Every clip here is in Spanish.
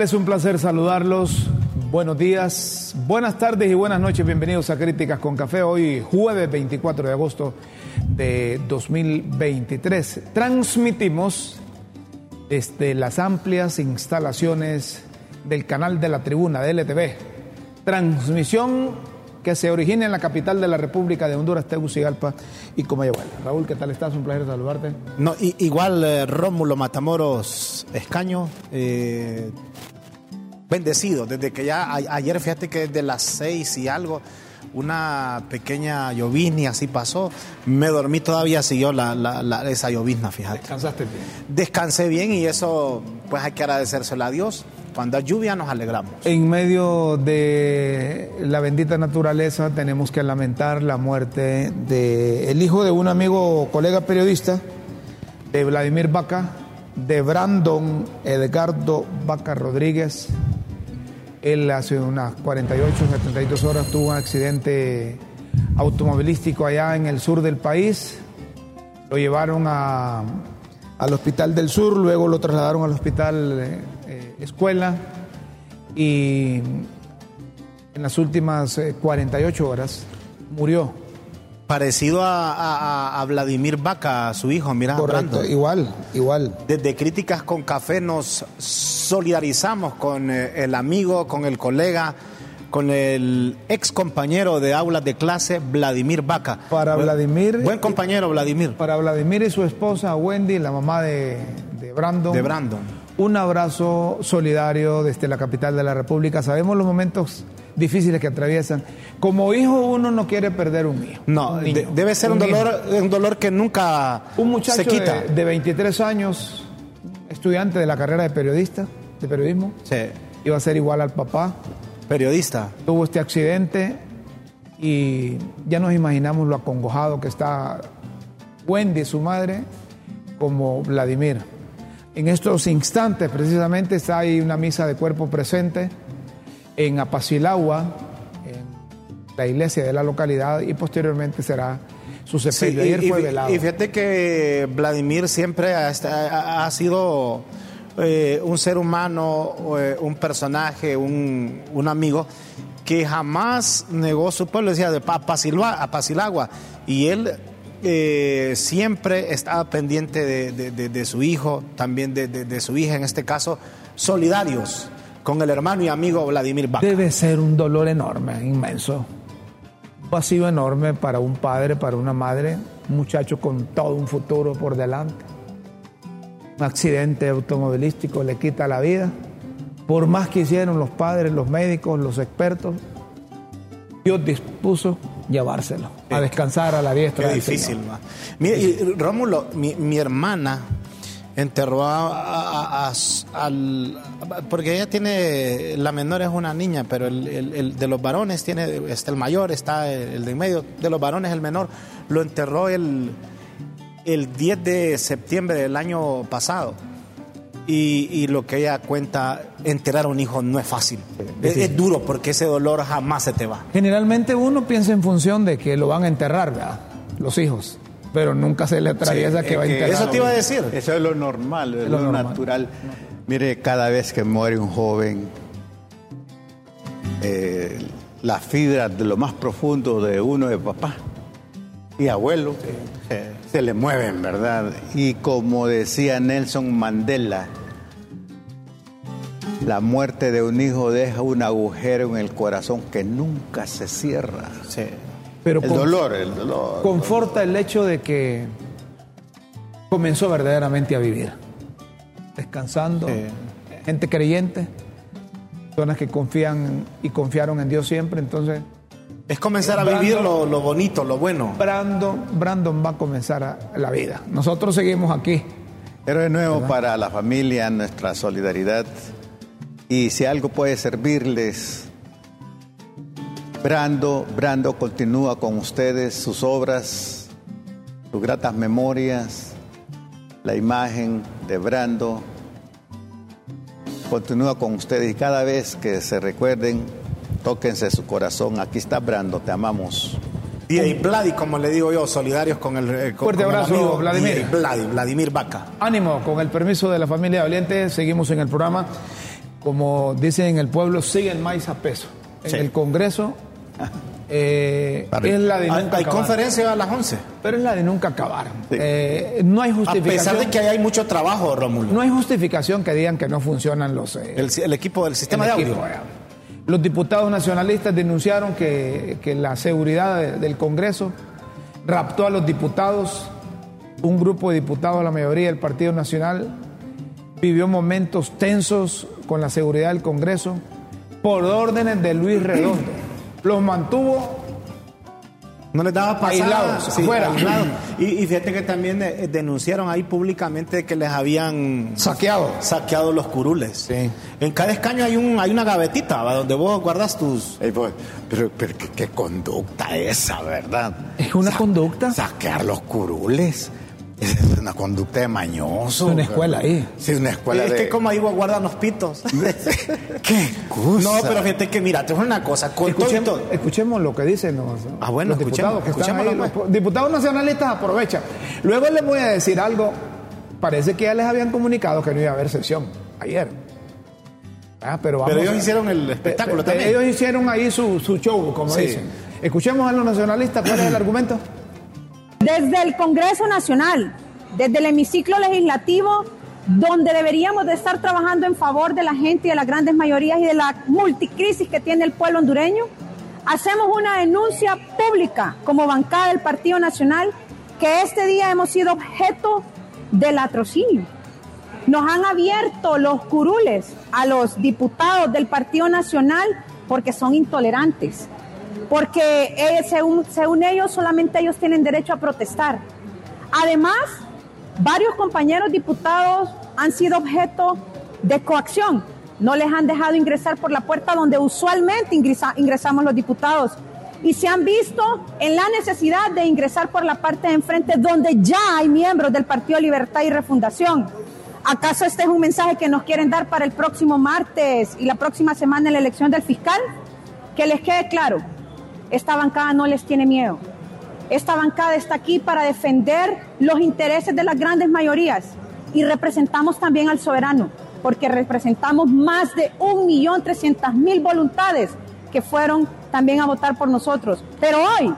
Es un placer saludarlos. Buenos días, buenas tardes y buenas noches. Bienvenidos a Críticas con Café. Hoy jueves 24 de agosto de 2023. Transmitimos desde las amplias instalaciones del canal de la tribuna de LTV. Transmisión que se origina en la capital de la República de Honduras, Tegucigalpa y Comayagüela. Raúl, ¿qué tal estás? Un placer saludarte. No, igual eh, Rómulo Matamoros Escaño, eh, bendecido, desde que ya ayer, fíjate que desde las seis y algo, una pequeña llovizna así pasó. Me dormí todavía, siguió la, esa llovizna, fíjate. ¿Descansaste bien? Descansé bien y eso, pues hay que agradecérselo a Dios cuando hay lluvia nos alegramos. En medio de la bendita naturaleza tenemos que lamentar la muerte del el hijo de un amigo, colega periodista, de Vladimir Vaca, de Brandon Edgardo Vaca Rodríguez. Él hace unas 48, 72 horas tuvo un accidente automovilístico allá en el sur del país. Lo llevaron a, al Hospital del Sur, luego lo trasladaron al Hospital eh, escuela y en las últimas 48 eh, horas murió. Parecido a, Vladimir Vaca, su hijo, mira. Correcto, igual, igual. Desde Críticas con Café nos solidarizamos con eh, el amigo, con el colega, con el ex compañero de aulas de clase, Vladimir Vaca. Para Vladimir. Buen compañero, Vladimir. Para Vladimir y su esposa, Wendy, la mamá de, de Brandon. De Brandon un abrazo solidario desde la capital de la República. Sabemos los momentos difíciles que atraviesan. Como hijo uno no quiere perder un hijo. No, debe ser un, dolor, un dolor que nunca un muchacho se quita. De, de, 23 años, estudiante de la carrera de periodista, de periodismo. Sí. Iba a ser igual al papá. Periodista. Tuvo este accidente y ya nos imaginamos lo acongojado que está Wendy, su madre, como Vladimir. En estos instantes, precisamente, está ahí una misa de cuerpo presente en Apacilagua, en la iglesia de la localidad, y posteriormente será su sepelio. Ayer y, fue velado. Y fíjate que Vladimir siempre ha, sido eh, un ser humano, eh, un personaje, un, un, amigo que jamás negó su pueblo, decía de Apacilagua, y él eh, siempre estaba pendiente de, su hijo, también de, su hija, en este caso, solidarios con el hermano y amigo Vladimir Vaca. Debe ser un dolor enorme, inmenso. Un vacío enorme para un padre, para una madre, un muchacho con todo un futuro por delante. Un accidente automovilístico le quita la vida. Por más que hicieron los padres, los médicos, los expertos, Dios dispuso llevárselo, a descansar a la diestra. Qué difícil, Mira, y Rómulo, mi, hermana enterró a, al. Porque ella tiene. La menor es una niña, pero el, de los varones tiene. Está el mayor, está el de en medio. De los varones, el menor. Lo enterró el, el 10 de septiembre del año pasado. Y, lo que ella cuenta, enterar a un hijo no es fácil. Es, duro porque ese dolor jamás se te va. Generalmente uno piensa en función de que lo van a enterrar, ¿verdad? Los hijos. Pero nunca se le atraviesa que va a enterrar. Eso te iba a decir. Eso es lo normal, es, lo, natural. Mire, cada vez que muere un joven, eh, las fibras de lo más profundo de uno de papá y abuelo se le mueven, ¿verdad? Y como decía Nelson Mandela, la muerte de un hijo deja un agujero en el corazón que nunca se cierra. Sí. Pero el dolor, el dolor. Conforta el hecho de que comenzó verdaderamente a vivir, descansando, gente creyente, personas que confían y confiaron en Dios siempre, entonces es comenzar a vivir lo, bonito, lo bueno. Brandon, Brandon va a comenzar a, la vida. Nosotros seguimos aquí. Pero de nuevo para la familia, nuestra solidaridad. Y si algo puede servirles, Brando, Brando continúa con ustedes sus obras, sus gratas memorias, la imagen de Brando continúa con ustedes y cada vez que se recuerden Tóquense su corazón. Aquí está Brando, te amamos. Y, Vladi, como le digo yo, solidarios con el. Eh, Fuerte abrazo, Vladimir. Vladi, Vladimir Vaca. Ánimo, con el permiso de la familia Valiente, seguimos en el programa. como dicen en el pueblo, siguen maíz a peso. En Sí. el Congreso eh, es la de Hay, nunca hay acabar. conferencia a las 11. Pero es la de nunca acabar. Sí. Eh, no hay A justificación. pesar de que hay mucho trabajo, Rómulo. No hay justificación que digan que no funcionan los eh, El, el equipo del sistema el de equipo, audio. eh. Los diputados nacionalistas denunciaron que, que la seguridad de- del Congreso raptó a los diputados. Un grupo de diputados, la mayoría del Partido Nacional, vivió momentos tensos con la seguridad del Congreso por órdenes de Luis Redondo. Los mantuvo No les daba pasada. Aislados, afuera. aislados. Y, y fíjate que también eh, denunciaron ahí públicamente que les habían saqueados. saqueado los curules. Sí. En cada escaño hay un hay una gavetita ¿va? donde vos guardas tus. Pues, pero, pero ¿qué, qué conducta esa, ¿verdad? ¿Es una conducta? Saquear los curules. Es una conducta de mañoso. Es una escuela ahí. Sí, una escuela es de... que como ahí guardan los pitos. ¿Qué cosa? no, pero fíjate que mira, te voy a decir una cosa. Con Escuchemos, todo- escuchemos lo que dicen los, Ah, bueno, los escuchemos, diputados que están escuchémoslo, ahí. pues. Los diputados nacionalistas aprovechan. Luego les voy a decir algo. Parece que ya les habían comunicado que no iba a haber sesión ayer. Ah, pero vamos Pero ellos a- hicieron el espectáculo Pe- pe- también. Ellos hicieron ahí su, su show, como Sí. dicen. Escuchemos a los nacionalistas cuál es el argumento. Desde el Congreso Nacional, desde el hemiciclo legislativo, donde deberíamos de estar trabajando en favor de la gente y de las grandes mayorías y de la multicrisis que tiene el pueblo hondureño, hacemos una denuncia pública como bancada del Partido Nacional que este día hemos sido objeto del latrocinio. Nos han abierto los curules a los diputados del Partido Nacional porque son intolerantes, porque eh, según, ellos solamente ellos tienen derecho a protestar. Además, varios compañeros diputados han sido objeto de coacción. No les han dejado ingresar por la puerta donde usualmente ingresa- ingresamos los diputados. Y se han visto en la necesidad de ingresar por la parte de enfrente donde ya hay miembros del Partido Libertad y Refundación. ¿Acaso este es un mensaje que nos quieren dar para el próximo martes y la próxima semana en la elección del fiscal? Que les quede claro, esta bancada no les tiene miedo. Esta bancada está aquí para defender los intereses de las grandes mayorías y representamos también al soberano, porque representamos más de 1.300.000 voluntades que fueron también a votar por nosotros. Pero hoy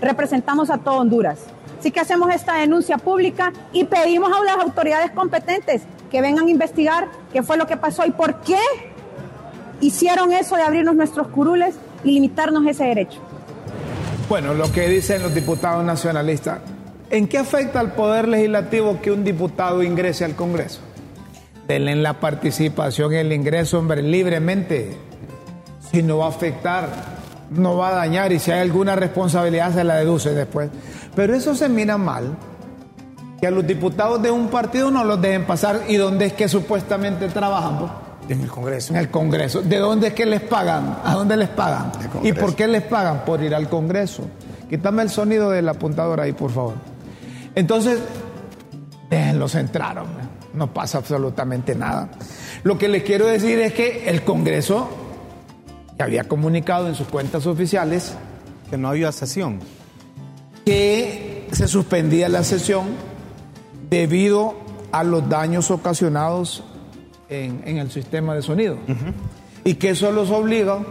representamos a todo Honduras. Así que hacemos esta denuncia pública y pedimos a las autoridades competentes que vengan a investigar qué fue lo que pasó y por qué hicieron eso de abrirnos nuestros curules y limitarnos ese derecho. Bueno, lo que dicen los diputados nacionalistas. ¿En qué afecta al Poder Legislativo que un diputado ingrese al Congreso? Denle en la participación el ingreso, hombre, libremente. Si no va a afectar, no va a dañar y si hay alguna responsabilidad se la deduce después. Pero eso se mira mal. Que a los diputados de un partido no los dejen pasar y dónde es que supuestamente trabajan. En el Congreso. En el Congreso. ¿De dónde es que les pagan? ¿A dónde les pagan? ¿Y por qué les pagan? Por ir al Congreso. Quítame el sonido del apuntador ahí, por favor. Entonces, déjenlos entrar, hombre. No pasa absolutamente nada. Lo que les quiero decir es que el Congreso ya había comunicado en sus cuentas oficiales Que no había sesión. que se suspendía la sesión debido a los daños ocasionados en, en el sistema de sonido. Y que eso los obligó,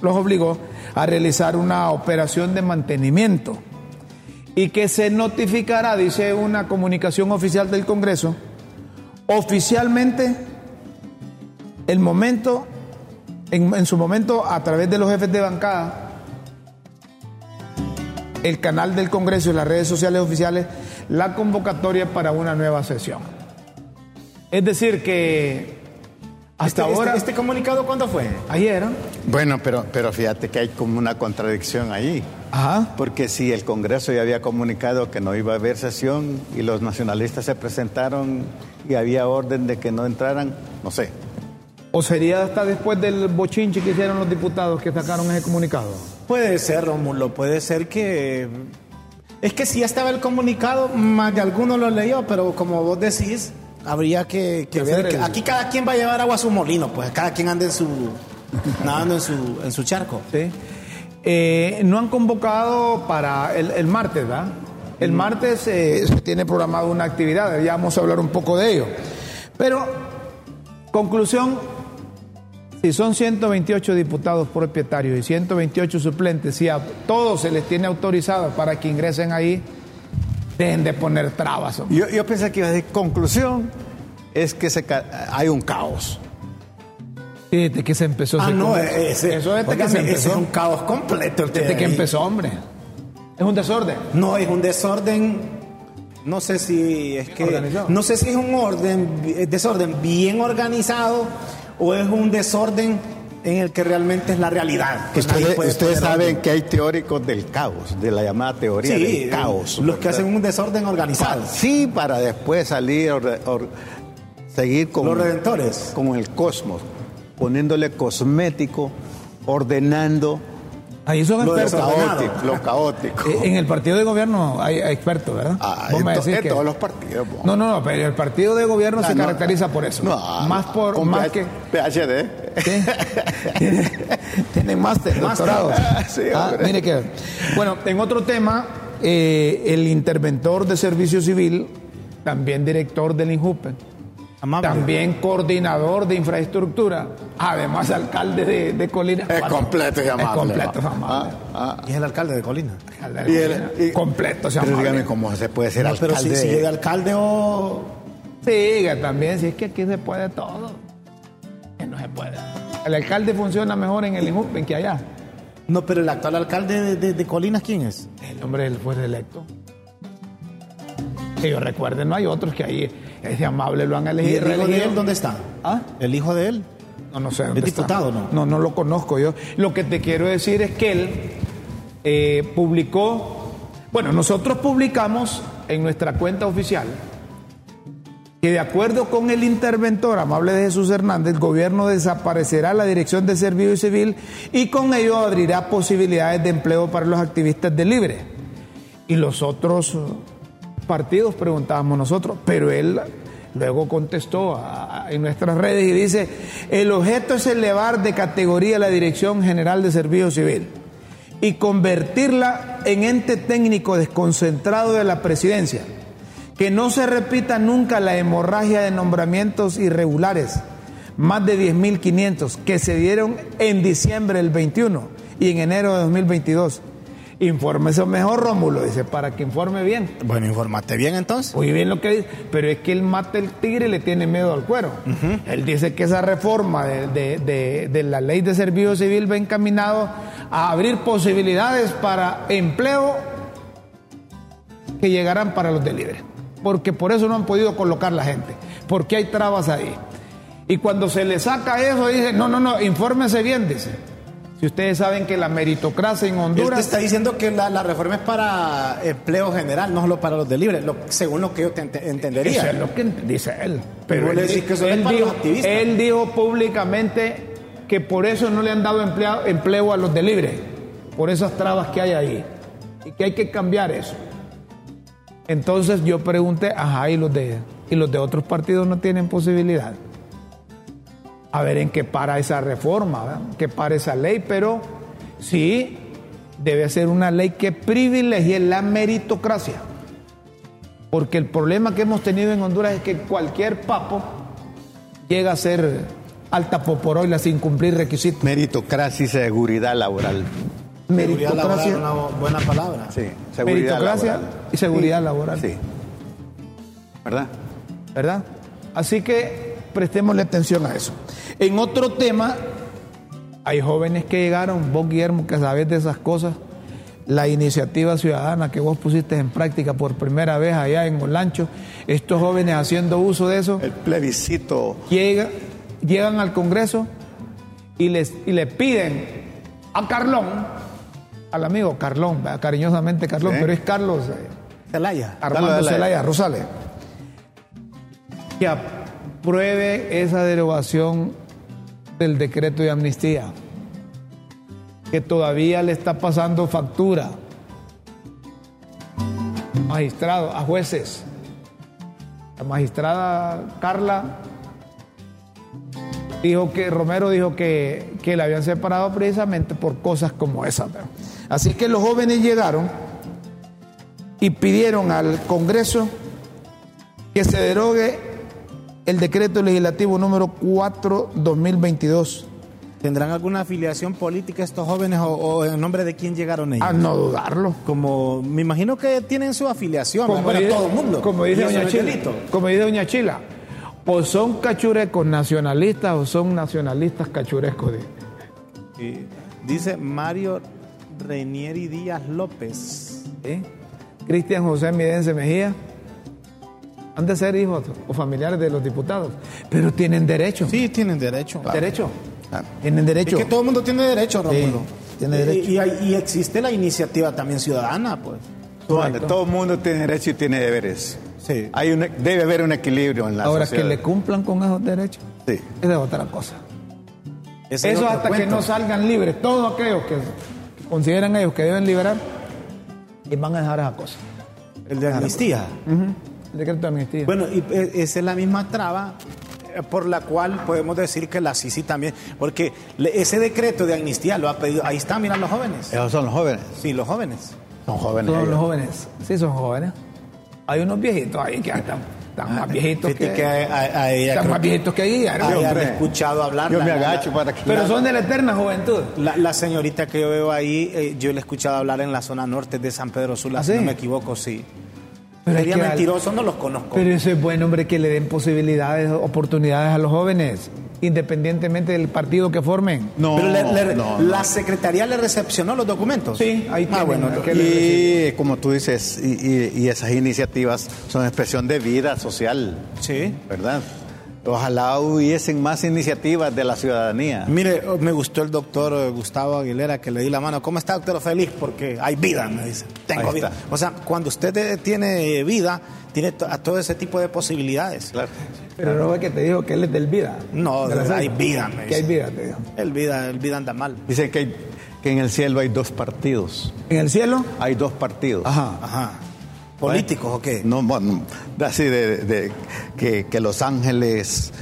los obligó a realizar una operación de mantenimiento. Y que se notificará, dice una comunicación oficial del Congreso, oficialmente el momento, en, en su momento a través de los jefes de bancada, el canal del Congreso y las redes sociales oficiales la convocatoria para una nueva sesión. Es decir, que hasta Este- ahora, Este, este comunicado cuándo fue? ayer, Bueno, pero, pero fíjate que hay como una contradicción ahí. ajá, Porque si el Congreso ya había comunicado que no iba a haber sesión y los nacionalistas se presentaron y había orden de que no entraran, no sé. o sería hasta después del bochinche que hicieron los diputados que sacaron ese comunicado. Puede ser, Rómulo, puede ser que... Es que si ya estaba el comunicado, más de alguno lo leyó, pero como vos decís, habría que, ver... el- Aquí cada quien va a llevar agua a su molino, pues cada quien anda en su... nadando en su, en su charco. ¿sí? Eh, no han convocado para el, el martes, ¿verdad? El martes eh, se tiene programada una actividad, ya vamos a hablar un poco de ello. Pero, conclusión, Si son 128 diputados propietarios y 128 suplentes, si a todos se les tiene autorizado para que ingresen ahí, dejen de poner trabas. hombre. Yo, yo pensé que iba a decir conclusión es que se hay un caos. Desde que se empezó. Ah, no, congreso. ese, Eso desde que se ese empezó. es un caos completo. el Desde que empezó, hombre. Es un desorden. No, es un desorden. No sé si es que. organizado. No sé si es un orden, eh, desorden bien organizado o es un desorden en el que realmente es la realidad. que Ustedes, saben que hay teóricos del caos, de la llamada teoría Sí, del caos. los que hacen un desorden organizado. Sí, para después salir, or- or- seguir con, Los redentores. con el cosmos, poniéndole cosmético, ordenando Ahí son Lo lo caótico. Lo caótico. Eh, En el partido de gobierno hay hay expertos, ¿verdad? Ah, en, me to- en que- todos los partidos. po. No, no, no, pero el partido de gobierno Ah, se no. caracteriza por eso. No, más por, con más PH- que. PhD. Tiene- Tiene máster, doctorado. Sí, Ah, hombre. mire que. Bueno, en otro tema, eh, el interventor de servicio civil, también director del INJUPE, Amable. también coordinador de infraestructura, además alcalde de, de Colina. Es completo y Es amable. completo, es Ah, amable. ah. Y es el alcalde de Colina. Alcalde de Y el- Colina. y- completo, se Pero amable. dígame cómo se puede ser No, pero si, alcalde. si llega alcalde o. Sí, también, si es que aquí se puede todo. No se puede. El alcalde funciona mejor en el INJUPE que allá. No, pero el actual alcalde de, de- de Colinas, ¿quién es? El hombre él fue reelecto. Que yo recuerde, no hay otros que ahí ese amable lo han ¿Y elegido. el hijo de él dónde está? ¿Ah? ¿El hijo de él? No, no sé. dónde ¿Es está. diputado, no? No, no lo conozco yo. Lo que te quiero decir es que él eh, publicó. Bueno, nosotros publicamos en nuestra cuenta oficial que de acuerdo con el interventor amable de Jesús Hernández, el gobierno desaparecerá la Dirección de Servicio Civil y con ello abrirá posibilidades de empleo para los activistas de Libre. Y los otros partidos preguntábamos nosotros, pero él luego contestó en nuestras redes y dice, el objeto es elevar de categoría la Dirección General de Servicio Civil y convertirla en ente técnico desconcentrado de la presidencia. Que no se repita nunca la hemorragia de nombramientos irregulares, más de 10.500, que se dieron en diciembre del 21 y en enero de 2022. Infórmese mejor, Rómulo, dice, para que informe bien. Bueno, informaste bien entonces. Muy bien lo que dice, pero es que él mata el tigre y le tiene miedo al cuero. Él dice que esa reforma de, de- de- de la ley de servicio civil va encaminado a abrir posibilidades para empleo que llegarán para los de libre. Porque por eso no han podido colocar la gente, porque hay trabas ahí. Y cuando se le saca eso, dice, no, no, no, infórmese bien, dice. Si ustedes saben que la meritocracia en Honduras... está diciendo que la, la reforma es para empleo general, no solo para los de libre, lo- según lo que yo te ent- Eso entendería. es lo que dice él. Pero él, que eso es para dijo, los activistas. él dijo públicamente que por eso no le han dado empleo, empleo a los de libre, por esas trabas que hay ahí. Y que hay que cambiar eso. Entonces yo pregunté, ajá, ¿y los de, y los de otros partidos no tienen posibilidad? A ver en qué para esa reforma, que para esa ley, pero sí debe ser una ley que privilegie la meritocracia. Porque el problema que hemos tenido en Honduras es que cualquier papo llega a ser alta poporoila sin cumplir requisitos. Meritocracia y seguridad laboral. Seguridad laboral es Meritocracia, una buena palabra. Sí, seguridad meritocracia laboral. y seguridad laboral. Sí. ¿Verdad? ¿Verdad? Así que prestémosle atención a eso. En otro tema, hay jóvenes que llegaron, vos Guillermo, que sabés de esas cosas, la iniciativa ciudadana que vos pusiste en práctica por primera vez allá en Olancho, estos jóvenes haciendo uso de eso, El plebiscito. llega- llegan al Congreso y, les, y le piden a Carlón, al amigo Carlón, ¿verdad? cariñosamente Carlón, Sí. pero es Carlos eh, Celaya. Armando dale. Zelaya Rosales, que apruebe esa derogación del decreto de amnistía, que todavía le está pasando factura a magistrados, a jueces. La magistrada Carla dijo que Romero dijo que, que la habían separado precisamente por cosas como esas. Así que los jóvenes llegaron y pidieron al Congreso que se derogue el decreto legislativo número 4-2022 ¿Tendrán alguna afiliación política estos jóvenes o, o en nombre de quién llegaron ellos? A no dudarlo. Como me imagino que tienen su afiliación, Como para dice, todo el mundo. Como dice Doña Chila. Como dice Doña Chila. O son cachurecos nacionalistas o son nacionalistas cachurecos. Y dice Mario Reinieri Díaz López. Cristian José Midense Mejía. Han de ser hijos o familiares de los diputados. Pero tienen derecho. Sí, tienen derecho. Derecho. Claro. Tienen derecho. Es que todo el mundo tiene derecho, Rómulo. tiene Y- derecho. Y, y existe la iniciativa también ciudadana, pues. Vale, todo el mundo tiene derecho y tiene deberes. Sí. Hay un, debe haber un equilibrio en la Ahora sociedad. que le cumplan con esos derechos. Sí. Esa es otra cosa. Ese Eso hasta que no salgan libres, todos aquellos que consideran ellos que deben liberar, y van a dejar esa cosa. El de amnistía. El decreto de amnistía. Bueno, y eh, esa es la misma traba eh, por la cual podemos decir que la Sisi también, porque ese decreto de amnistía lo ha pedido, ahí están, miran los jóvenes. Esos son los jóvenes. Sí, los jóvenes. Son jóvenes. Todos ellos. los jóvenes, sí son jóvenes. Hay unos viejitos ahí que están, están más viejitos que, que a, a- a ella están más viejitos que Guillermo. que- a ella hombre. le he escuchado hablar. Yo la- me la- agacho para que... Pero son de la eterna juventud. La, la señorita que yo veo ahí, eh, yo le he escuchado hablar en la zona norte de San Pedro Sula, ¿Ah, si sí? no me equivoco, sí. Pero es Sería al- mentiroso, no los conozco. Pero eso es bueno, hombre, que le den posibilidades, oportunidades a los jóvenes, independientemente del partido que formen. No, Pero le- le- no, la secretaría le recepcionó los documentos. Sí, ahí Ah, tienen, bueno, Y como tú dices, y, y- y esas iniciativas son expresión de vida social, sí. ¿verdad? Ojalá hubiesen más iniciativas de la ciudadanía. Mire, oh, me gustó el doctor eh, Gustavo Aguilera que le di la mano. ¿Cómo está, doctor? Feliz porque hay vida, me dice. Tengo Ahí vida. está. O sea, cuando usted eh, tiene vida, tiene a todo ese tipo de posibilidades. Claro. Pero no fue que te dijo que él es del vida. No, De hay vida, me Que hay dice. vida, te dijo. El vida, el vida anda mal. Dicen que, hay- que en el cielo hay dos partidos. En el cielo, Hay dos partidos. ajá. Ajá. ¿Políticos o qué? No, bueno, así de, de- que, que Los Ángeles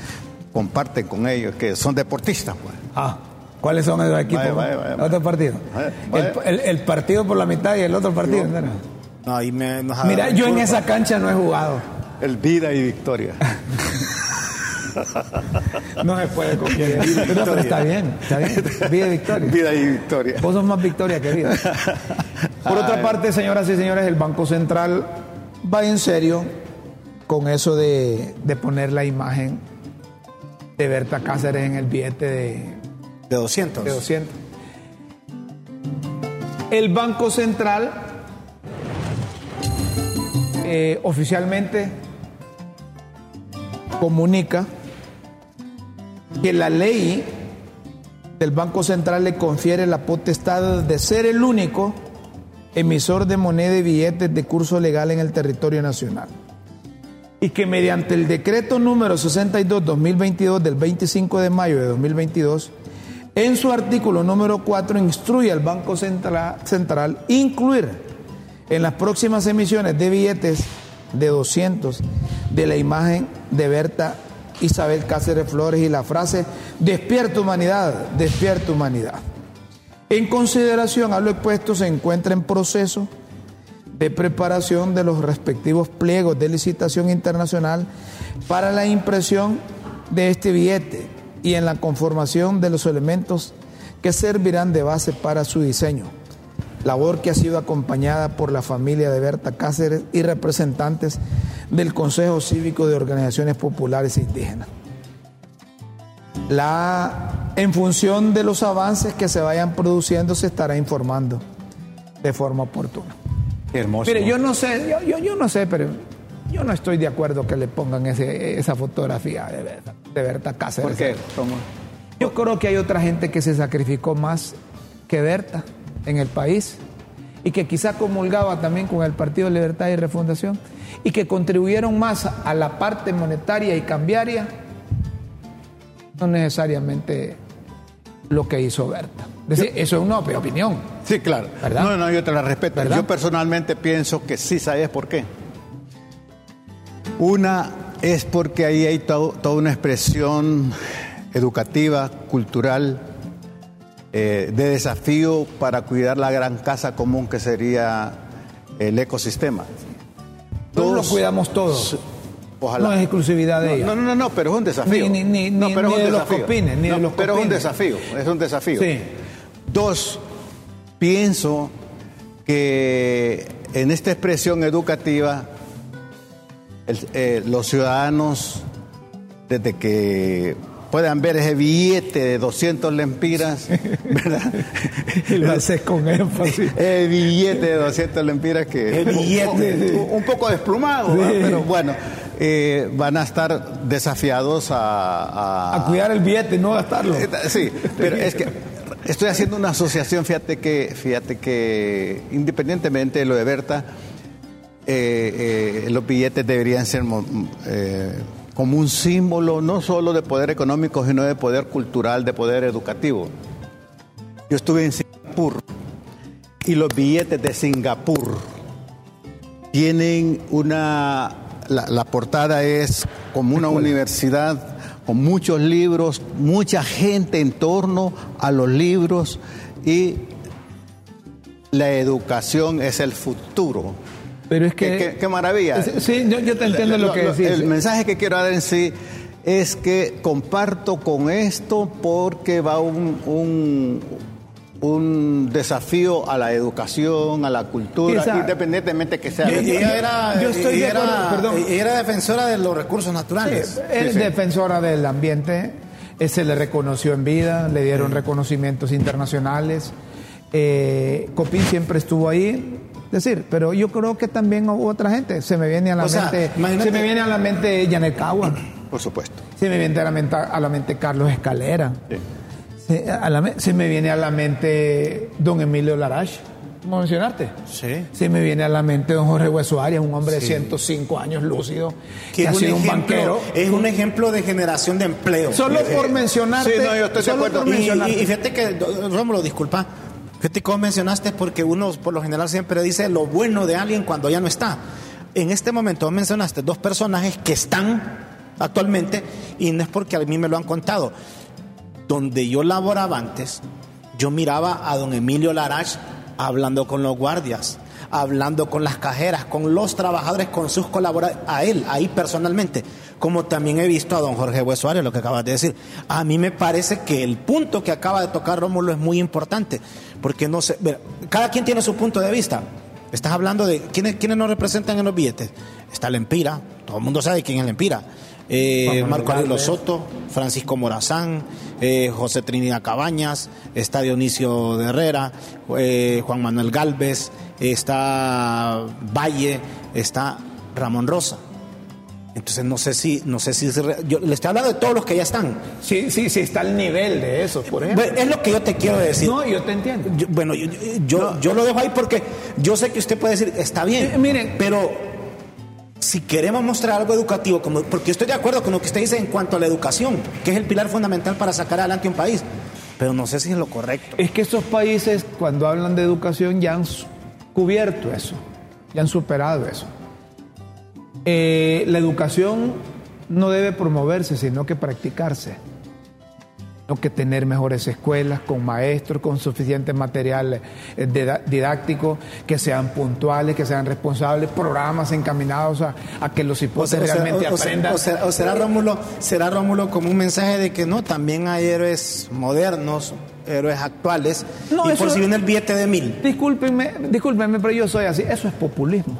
comparten con ellos, que son deportistas, pues. Ah, ¿cuáles son esos equipos? Vaya, vaya, vaya. Otro partido. El, vaya. el- el partido por la mitad y el otro partido. ¿no? No, ahí me, nos Mira, yo en esa cancha no he jugado. El vida y victoria. No se puede confiar. No, pero está bien, está bien. Vida y victoria. vida y victoria. Vos sos más victoria que vida. Por otra parte, señoras y señores, el Banco Central va en serio con eso de, de poner la imagen de Berta Cáceres en el billete de, De 200. de 200. El Banco Central eh, oficialmente comunica que la ley del Banco Central le confiere la potestad de ser el único emisor de moneda y billetes de curso legal en el territorio nacional. Y que mediante el decreto número 62-2022 del 25 de mayo de 2022, en su artículo número 4 instruye al Banco Central, Central incluir en las próximas emisiones de billetes de 200 de la imagen de Berta Isabel Cáceres Flores y la frase despierta humanidad, despierta humanidad. En consideración a lo expuesto se encuentra en proceso de preparación de los respectivos pliegos de licitación internacional para la impresión de este billete y en la conformación de los elementos que servirán de base para su diseño. Labor que ha sido acompañada por la familia de Berta Cáceres y representantes del Consejo Cívico de Organizaciones Populares e Indígenas. La, en función de los avances que se vayan produciendo, se estará informando de forma oportuna. Hermoso. Mire, yo no sé, yo, yo, yo no sé, pero yo no estoy de acuerdo que le pongan ese, esa fotografía de Berta, de Berta Cáceres. ¿Por qué? Yo creo que hay otra gente que se sacrificó más que Berta en el país y que quizá comulgaba también con el Partido de Libertad y Refundación y que contribuyeron más a la parte monetaria y cambiaria, no necesariamente lo que hizo Berta. Es decir, eso es una op- opinión. Sí, claro. ¿Verdad? No, no, yo te la respeto. ¿Verdad? Yo personalmente pienso que sí, ¿sabes por qué? Una es porque ahí hay to- toda una expresión educativa, cultural, eh, de desafío para cuidar la gran casa común que sería el ecosistema. Todos lo cuidamos todos. Ojalá. No es exclusividad de no, ella. No, no, no, pero es un desafío. Ni- ni- no, ni- pero ni es un de los desafío. copines, ni de No, los pero es un desafío, es un desafío. Sí. Dos, pienso que en esta expresión educativa el- eh, los ciudadanos, desde que puedan ver ese billete de 200 lempiras, ¿verdad? Y lo haces con énfasis. El billete de 200 lempiras que... El billete. Un, un poco desplumado, ¿verdad? pero bueno, eh, van a estar desafiados a... a- A cuidar el billete no gastarlo. Eh, Sí, pero es que estoy haciendo una asociación, fíjate que, fíjate que independientemente de lo de Berta, eh, eh, los billetes deberían ser como un símbolo no solo de poder económico, sino de poder cultural, de poder educativo. Yo estuve en Singapur y los billetes de Singapur tienen una, la, la portada es como una universidad con muchos libros, mucha gente en torno a los libros y la educación es el futuro. Pero es que. qué- qué maravilla. Sí, yo, yo te entiendo lo, que decís. El mensaje que quiero dar en sí es que comparto con esto porque va un, un, un desafío a la educación, a la cultura, Esa- independientemente que sea... Yo- yo- ella era, yo estoy ella de acuerdo, era- perdón. ella era defensora de los recursos naturales. Es sí. defensora del ambiente, eh, se le reconoció en vida, le dieron reconocimientos internacionales. Eh, Copín siempre estuvo ahí. Decir, pero yo creo que también hubo otra gente. Se me viene a la O sea, mente, imagínate- se me viene a la mente Janet Cagua, Por supuesto. se me viene a la mente, a la mente Carlos Escalera, Sí. se, a la me- se me viene a la mente Don Emilio Larache, ¿cómo mencionarte? Sí. Se me viene a la mente don Jorge Hueso Arias, un hombre de 105 años lúcido, Que que ha sido un banquero. es un ejemplo de generación de empleo. Solo Eh, por mencionarte. sí, no, yo estoy de acuerdo. Y, y- fíjate que, Rómulo, disculpa, fíjate cómo mencionaste, porque uno por lo general siempre dice lo bueno de alguien cuando ya no está. En este momento mencionaste dos personajes que están actualmente, y no es porque a mí me lo han contado. Donde yo laboraba antes, yo miraba a don Emilio Larach hablando con los guardias, hablando con las cajeras, con los trabajadores, con sus colaboradores, a él, ahí personalmente, como también he visto a don Jorge Huesuario, lo que acabas de decir. A mí me parece que el punto que acaba de tocar Rómulo es muy importante, porque no sé, cada quien tiene su punto de vista. Estás hablando de quiénes, quiénes nos representan en los billetes. Está Lempira, todo el mundo sabe quién es Lempira. Eh, Juan Manuel Marco Galvez. Soto, Francisco Morazán, eh, José Trinidad Cabañas, está Dionisio de Herrera, eh, Juan Manuel Galvez, está Valle, está Ramón Rosa. Entonces no sé si, no sé si yo le estoy hablando de todos los que ya están. Sí, sí, sí, está al nivel de eso, por ejemplo. Bueno, es lo que yo te quiero decir. no, yo te entiendo. Yo- bueno, yo, yo, yo lo dejo ahí porque yo sé que usted puede decir, está bien, Eh, miren. pero si queremos mostrar algo educativo, como, porque yo estoy de acuerdo con lo que usted dice en cuanto a la educación, que es el pilar fundamental para sacar adelante un país, pero no sé si es lo correcto. Es que esos países, cuando hablan de educación, ya han cubierto eso, ya han superado eso. Eh, la educación no debe promoverse, sino que practicarse. No que tener mejores escuelas, con maestros, con suficiente material eh, didáctico, que sean puntuales, que sean responsables, programas encaminados a, a que los o sea, realmente o- o sea, aprendan. o será, o será Rómulo, será Rómulo como un mensaje de que no, también hay héroes modernos, héroes actuales, No, y eso- por si viene el billete de mil. Discúlpenme, discúlpenme, pero yo soy así. Eso es populismo.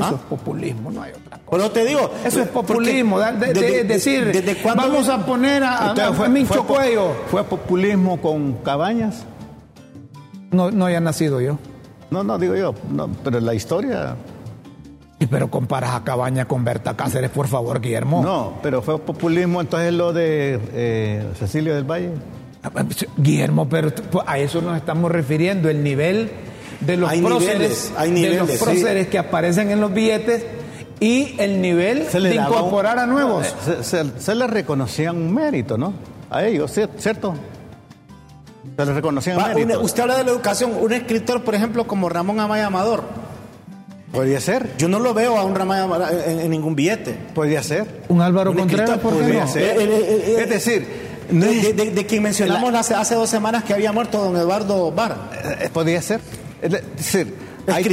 Eso ¿Ah? es populismo, no hay otra cosa. Pero te digo, Eso es porque populismo, de, decir, ¿desde cuándo vamos a poner a, a, Entonces, a fue- Mincho fue- Cuello. ¿Fue populismo con Cabañas? No, no haya nacido yo. No, no, digo yo, no, pero la historia... Y pero comparas a Cabaña con Berta Cáceres, por favor, Guillermo. No, pero fue populismo entonces lo de eh, Cecilio del Valle. Guillermo, pero pues, a eso nos estamos refiriendo, el nivel de los Hay próceres, niveles, hay de los sí. que aparecen en los billetes y el nivel de un- incorporar a nuevos. Se, se- se les reconocían un mérito, ¿no? A ellos, ¿cier- ¿cierto? Se les reconocían Va, mérito. un- usted habla de la educación, un escritor, por ejemplo, como Ramón Amaya Amador. Podría ser, Yo no lo veo a un Ramón Amador en, en ningún billete. podría ser. Un Álvaro Un Contreras, ¿por qué Podría no? ser. Eh, eh, eh, eh, es decir, De, de- de- de quien mencionamos hace, hace dos semanas que había muerto don Eduardo Bar. eh, podría ser. Es decir, hay, si-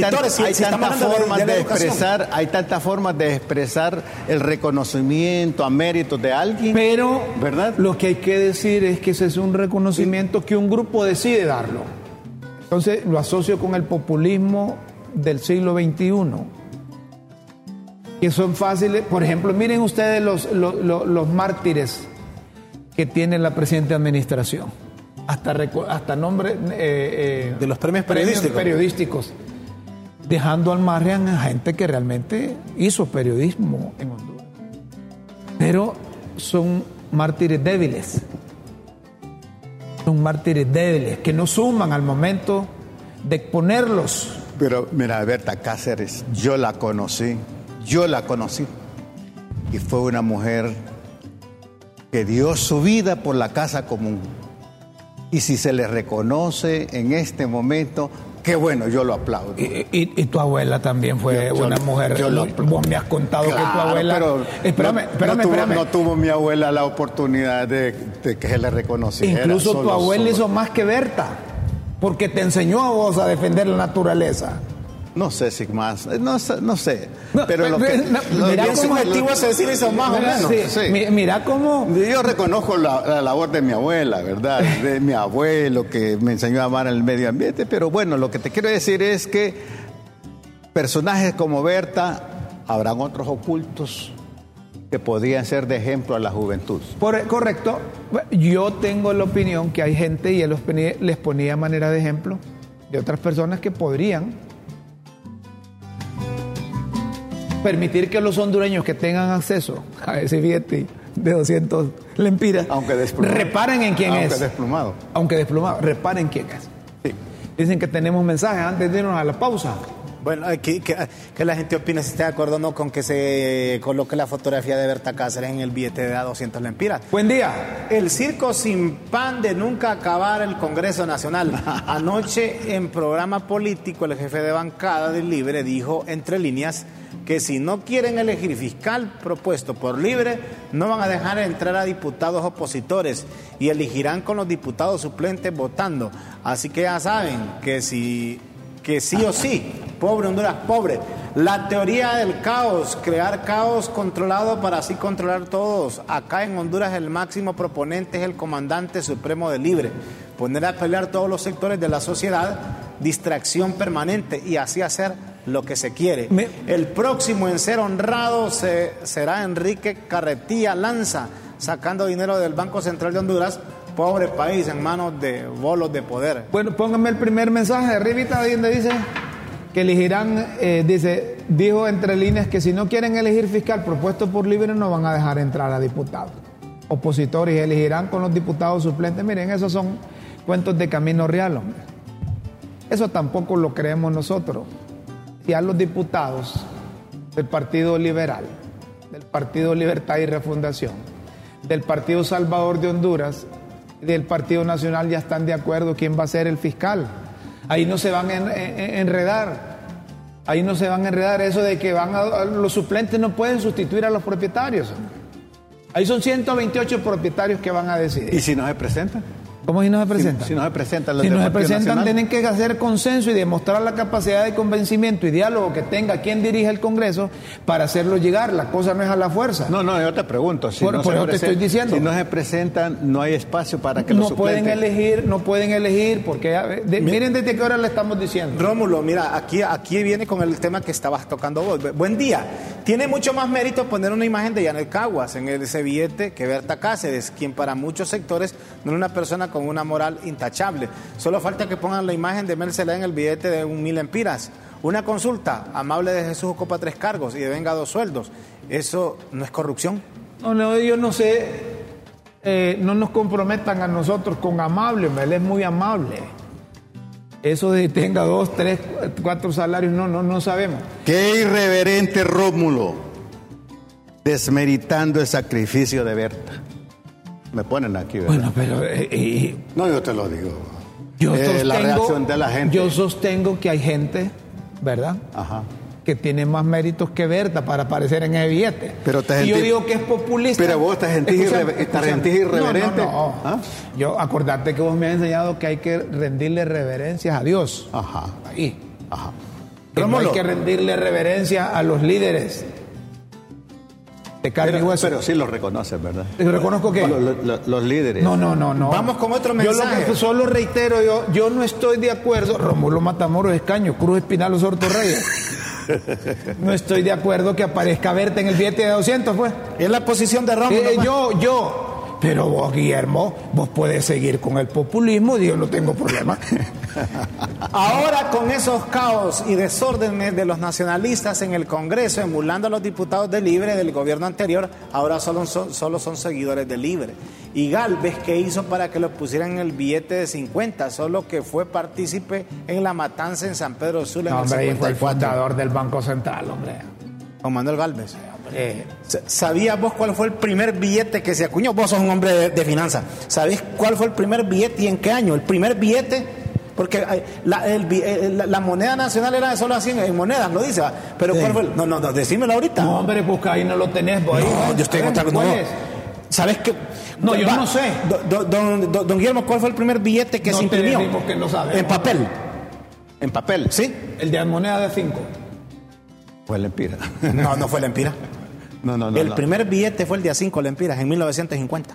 si tantas de- formas de expresar, hay tantas formas de expresar el reconocimiento a méritos de alguien. Pero ¿Verdad? lo que hay que decir es que ese es un reconocimiento que un grupo decide darlo. Entonces lo asocio con el populismo del siglo XXI. Que son fáciles. Por ejemplo, miren ustedes los, los, los- los mártires que tiene la presente administración. Hasta, hasta nombre eh, eh, De los premios periodísticos. periodísticos. Dejando al margen a gente que realmente hizo periodismo en Honduras pero son mártires débiles. Son mártires débiles que no suman al momento de exponerlos. Pero mira, Berta Cáceres, yo la conocí, yo la conocí. Y fue una mujer que dio su vida por la casa común. Y si se le reconoce en este momento, qué bueno, yo lo aplaudo. Y, y- y tu abuela también fue Yo- yo- una mujer. yo lo- Vos me has contado que tu abuela. pero espérame, no, espérame, no tuvo, espérame. no tuvo mi abuela la oportunidad de, de que se le reconociera. Incluso tu abuela solo- hizo más que Berta, porque te enseñó a vos a defender la naturaleza. No sé si más, no, sé- no sé. No, pero lo que, no, mira lo- cómo es decir eso más o menos. sí, sí. mi- Mira cómo. Yo reconozco la, la labor de mi abuela, ¿verdad? De mi abuelo que me enseñó a amar el medio ambiente, pero bueno, lo que te quiero decir es que personajes como Berta, habrán otros ocultos que podrían ser de ejemplo a la juventud. Por- correcto. Yo tengo la opinión que hay gente, y él los les ponía manera de ejemplo, de otras personas que podrían permitir que los hondureños que tengan acceso a ese billete de 200 lempiras Aunque desplumado. reparen en quién Aunque es. desplumado. Aunque desplumado, reparen quién es. Sí. Dicen que tenemos mensajes antes de irnos a la pausa. Bueno, eh, que, que- que la gente opina si está de acuerdo o no con que se coloque la fotografía de Berta Cáceres en el billete de a 200 lempiras. Buen día. El circo sin pan de nunca acabar el Congreso Nacional. Anoche en programa político el jefe de bancada del Libre dijo entre líneas que si no quieren elegir fiscal propuesto por Libre, no van a dejar entrar a diputados opositores y elegirán con los diputados suplentes votando. Así que ya saben que si que sí o sí, pobre Honduras, pobre. La teoría del caos, crear caos controlado para así controlar todos. Acá en Honduras el máximo proponente es el comandante supremo de Libre. Poner a pelear todos los sectores de la sociedad, distracción permanente y así hacer lo que se quiere. Me- El próximo en ser honrado se- será Enrique Carretilla Lanza, sacando dinero del Banco Central de Honduras. Pobre país en manos de bolos de poder. Bueno, pónganme el primer mensaje de arribita donde dice que elegirán, eh, dice, dijo entre líneas que si no quieren elegir fiscal propuesto por libre no van a dejar entrar a diputados. Opositores elegirán con los diputados suplentes. Miren, esos son cuentos de camino real, hombre. Eso tampoco lo creemos nosotros. A los diputados del Partido Liberal, del Partido Libertad y Refundación, del Partido Salvador de Honduras y del Partido Nacional ya están de acuerdo quién va a ser el fiscal. Ahí no se van a en- en- enredar. Ahí no se van a enredar eso de que van a- los suplentes no pueden sustituir a los propietarios. Ahí son 128 propietarios que van a decidir. ¿Y si no se presentan? ¿Cómo si no se presentan? si no se presentan los Si no se presentan, Nacional. tienen que hacer consenso y demostrar la capacidad de convencimiento y diálogo que tenga quien dirige el Congreso para hacerlo llegar. La cosa no es a la fuerza. No, no, yo te pregunto. Si Por- no por se eso te estoy diciendo. Si no se presentan, no hay espacio para que no los pueden elegir, no pueden elegir, porque de- miren desde qué hora le estamos diciendo. Rómulo, mira, aquí, aquí viene con el tema que estabas tocando vos. Bu- Buen día. Tiene mucho más mérito poner una imagen de Yanel Caguas en ese billete que Berta Cáceres, quien para muchos sectores no es una persona con una moral intachable. Solo falta que pongan la imagen de Zelaya en el billete de un mil empiras. Una consulta, amable de Jesús ocupa tres cargos y devenga dos sueldos. ¿Eso no es corrupción? No, no, yo no sé, eh, no nos comprometan a nosotros con amable, él es muy amable. Eso de que tenga dos, tres, cuatro salarios, no, no, no sabemos. Qué irreverente Rómulo, desmeritando el sacrificio de Berta. Me ponen aquí, ¿verdad? Bueno, pero eh, eh, no, yo te lo digo. yo, Eh, sostengo, la reacción de la gente. yo sostengo que hay gente, ¿verdad? Ajá. que tiene más méritos que Berta para aparecer en ese billete. Pero te y yo digo que es populista. Pero vos te sentís irre- irreverente. No, no, no. ¿Ah? Yo, acordate que vos me has enseñado que hay que rendirle reverencias a Dios. Ajá. Ahí. Ajá. Que no hay que rendirle reverencia a los líderes de carne y Pero, hueso. pero sí lo reconoces, ¿verdad? ¿Yo reconozco lo- los líderes. No, no, no, no. Vamos con otro Yo lo mensaje. que solo reitero, yo, yo no estoy de acuerdo. Romulo Matamoros Escaño, Cruz Espinal Sorto Reyes. No estoy de acuerdo que aparezca Berta en el billete de 200, pues. Es la posición de Rómulo. Eh, yo, yo. Pero vos, Guillermo, vos puedes seguir con el populismo y yo no tengo problema. Ahora con esos caos y desórdenes de los nacionalistas en el Congreso, emulando a los diputados de Libre del gobierno anterior, ahora solo son, solo son seguidores de Libre. Y Galvez, ¿qué hizo para que lo pusieran en el billete de 50? Solo que fue partícipe en la matanza en San Pedro Sula en el hombre, ahí fue el 54. fundador del Banco Central, hombre. Juan Manuel Galvez. Eh, Sa- ¿Sabías vos cuál fue el primer billete que se acuñó? Vos sos un hombre de, de finanzas. ¿Sabés cuál fue el primer billete y en qué año? El primer billete, porque eh, la, el bi- eh, la- la moneda nacional era solo así en, en monedas, lo dice, pero ¿cuál fue? el- No, no, no, decímelo ahorita. no, hombre, que ahí no lo tenés vos. ahí, No, yo estoy contando. ¿cuál No. es? ¿Sabes qué? No, yo no sé. Do- do- Don, don- don Guillermo, ¿cuál fue el primer billete que No se imprimió? no sabemos. En papel. En papel. ¿Sí? El de moneda de 5. Fue Lempira. No, no fue Lempira. No, no, no. el no. primer billete fue el de a 5 Lempiras en 1950.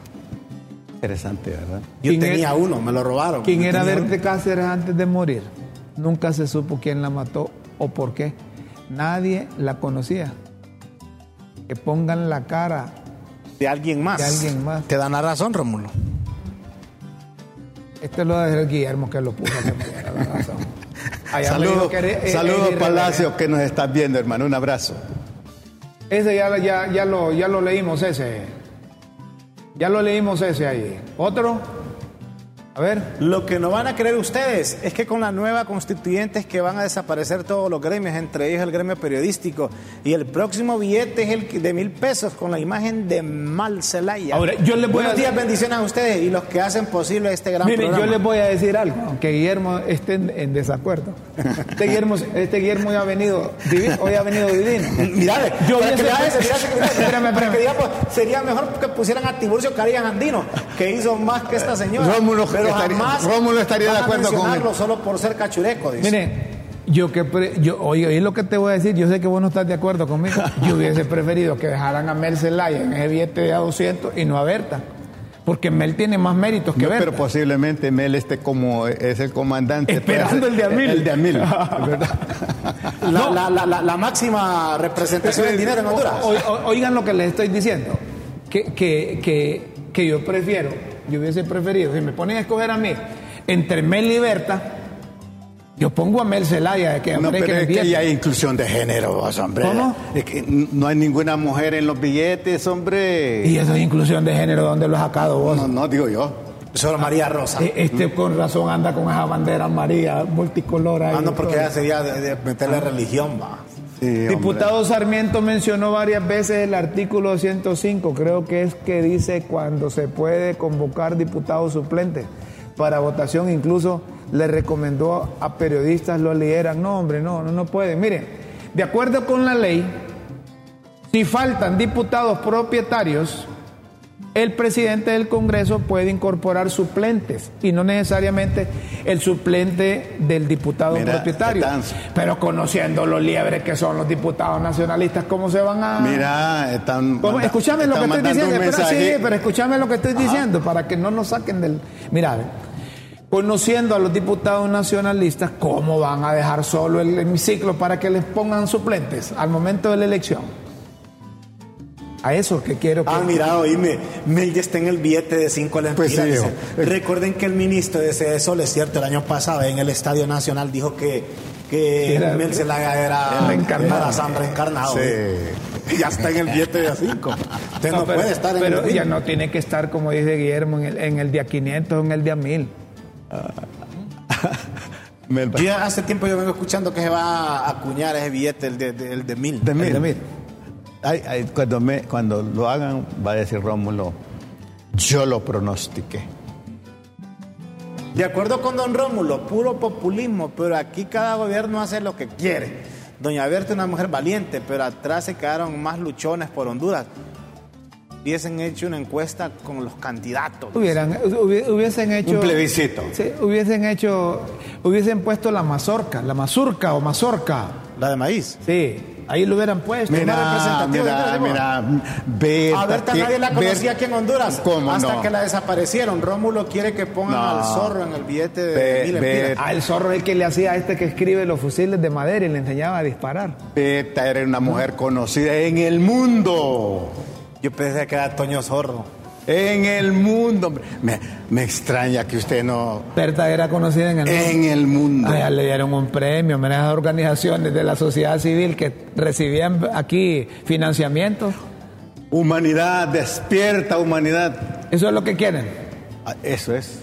Interesante, ¿verdad? Yo ¿Quién tenía era- uno, me lo robaron. ¿Quién era Berta Cáceres antes de morir? Nunca se supo quién la mató o por qué. Nadie la conocía. Que pongan la cara. de alguien más. De alguien más. Te dan la razón, Rómulo. Esto lo de Guillermo que lo puso que me diera la razón. Saludos saludos, irreverente. Palacio, que nos estás viendo, hermano. Un abrazo. Ese ya, ya, ya, lo, ya lo leímos, ese. Ya lo leímos ese ahí. ¿Otro? A ver. Lo que no van a creer ustedes es que con la nueva constituyente es que van a desaparecer todos los gremios, entre ellos el gremio periodístico. Y el próximo billete es el de mil pesos con la imagen de Mal Celaya. Ahora, yo les voy a Buenos días, bendiciones a ustedes y los que hacen posible este gran Miren, programa. yo les voy a decir algo, aunque Guillermo esté en, en desacuerdo. Este Guillermo, este Guillermo hoy ha venido, divi- hoy ha venido divino. Mirale, Yo para que veas, mirá, mirá, Espérame, para espérame. que digamos, sería mejor que pusieran a Tiburcio Carías Andino, que hizo más que esta señora. Rómulo pero estaría- jamás Rómulo estaría de van a acuerdo con él. solo por ser cachureco, dice. Miren, yo que pre- yo, oye, oye lo que te voy a decir, yo sé que vos no estás de acuerdo conmigo. Yo hubiese preferido que dejaran a Mel Zelaya en ese billete de a 200 y no a Berta. Porque Mel tiene más méritos que No, Berta. pero posiblemente Mel esté como es el comandante. Esperando pues, el de Amil. El de Amil, ¿verdad? La, la, la, la, la máxima representación del dinero en Honduras. O- o- oigan lo que les estoy diciendo. Que, que, que, que yo prefiero, yo hubiese preferido, si me ponen a escoger a mí, entre Mel y Berta, yo pongo a Mel Zelaya, que No, pero es que ya hay inclusión de género, vos, hombre. ¿Cómo? Es que no hay ninguna mujer en los billetes, hombre. Y eso es inclusión de género, ¿dónde lo has sacado vos? No, no, digo yo. Solo María Rosa. Eh, Este con razón anda con esa bandera María multicolor ahí. Ah, no, porque ya sería de, de meterle religión, va. Diputado Sarmiento mencionó varias veces el artículo 105, creo que es que dice cuando se puede convocar diputados suplentes para votación, incluso le recomendó a periodistas lo leyeran. No, hombre, no, no, no pueden. Miren, de acuerdo con la ley, si faltan diputados propietarios, el presidente del Congreso puede incorporar suplentes y no necesariamente el suplente del diputado Mira, propietario. Pero conociendo los liebres que son los diputados nacionalistas, ¿cómo se van a...? Mira, están. Escúchame lo que estoy diciendo. Espera, sí, pero escúchame lo que estoy diciendo para que no nos saquen del... Mira, conociendo a los diputados nacionalistas, ¿cómo van a dejar solo el hemiciclo para que les pongan suplentes al momento de la elección? A eso que quiero. Ah, mira, oíme, Mel ya está en el billete de 5 lempiras. Pues sí. Recuerden que el ministro de Sol es cierto, el año pasado en el Estadio Nacional dijo que, que Era- Mel Zelaya era, era reencarnado. era Sam reencarnado. Sí. Y ya está en el billete de 5. Usted no, pero, puede estar en pero el ya no tiene que estar, como dice Guillermo, en el, en el día 500 o en el día 1000. Mel- Yo ya hace tiempo yo vengo escuchando que se va a acuñar ese billete, el de, de- el de mil. De mil. El de mil. Ay, ay, cuando, me, cuando lo hagan, va a decir Rómulo, yo lo pronostiqué. De acuerdo con don Rómulo, puro populismo, pero aquí cada gobierno hace lo que quiere. Doña Berta es una mujer valiente, pero atrás se quedaron más luchones por Honduras. Hubiesen hecho una encuesta con los candidatos. Hubieran, hubi- hubiesen hecho... Un plebiscito. Sí, hubiesen hecho, hubiesen puesto la mazorca, la mazurca o mazorca La de maíz. Sí, ahí lo hubieran puesto. Mira, mira, mira, Berta, A Berta que- nadie la conocía aquí en Honduras ¿Cómo hasta no? que la desaparecieron. Rómulo quiere que pongan No. al zorro en el billete de Be- mil empiras. Ah, el zorro es el que le hacía a este que escribe los fusiles de madera y le enseñaba a disparar. Berta era una mujer conocida en el mundo. Yo pensé que era Toño Zorro. En el mundo. Me, me extraña que usted no. Berta era conocida en el mundo. En el mundo. Ah, ya le dieron un premio, esas organizaciones de la sociedad civil que recibían aquí financiamiento. Humanidad, despierta humanidad. Eso es lo que quieren. Ah, Eso es.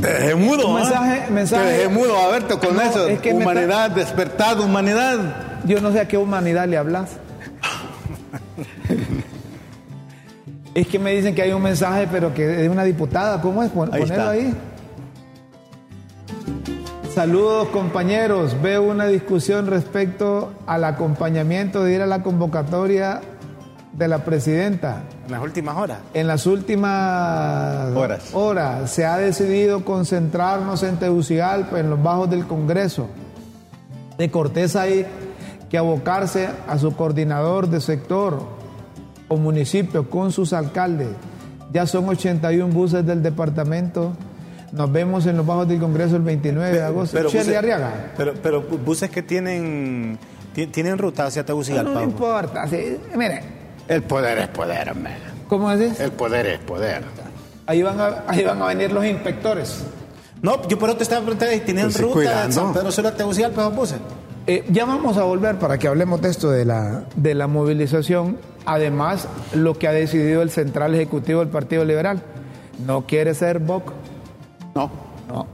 Te dejé mudo, Un ¿ah? mensaje- mensaje- Te dejé mudo, a verte con No, eso. es que humanidad, despertad, humanidad. Yo no sé a qué humanidad le hablas. es que me dicen que hay un mensaje, pero que es de una diputada. ¿Cómo es? Pon- Ahí Ponerlo está. ahí. Saludos compañeros. Veo una discusión respecto al acompañamiento de ir a la convocatoria de la presidenta. En las últimas horas. En las últimas Horas. horas se ha decidido concentrarnos en Tegucigalpa, en los bajos del Congreso. De Cortés hay que abocarse a su coordinador de sector o municipio con sus alcaldes. Ya son 81 buses del departamento. Nos vemos en los bajos del Congreso el 29 de agosto. Shirley buses- Arriaga. pero, pero buses que tienen, ti- tienen ruta hacia No, Tegucigalpa. no importa. sí, mire, El poder es poder, hombre. ¿cómo decís? El poder es poder. Ahí van a, ahí van a venir los inspectores. No, yo por eso te estaba preguntando, ¿tienen Pues ruta de. San Pedro Sula a Tegucigalpa esos buses? Eh, ya vamos a volver para que hablemos de esto de la, de la movilización. Además, lo que ha decidido el Central Ejecutivo del Partido Liberal. No quiere ser BOC. No. No,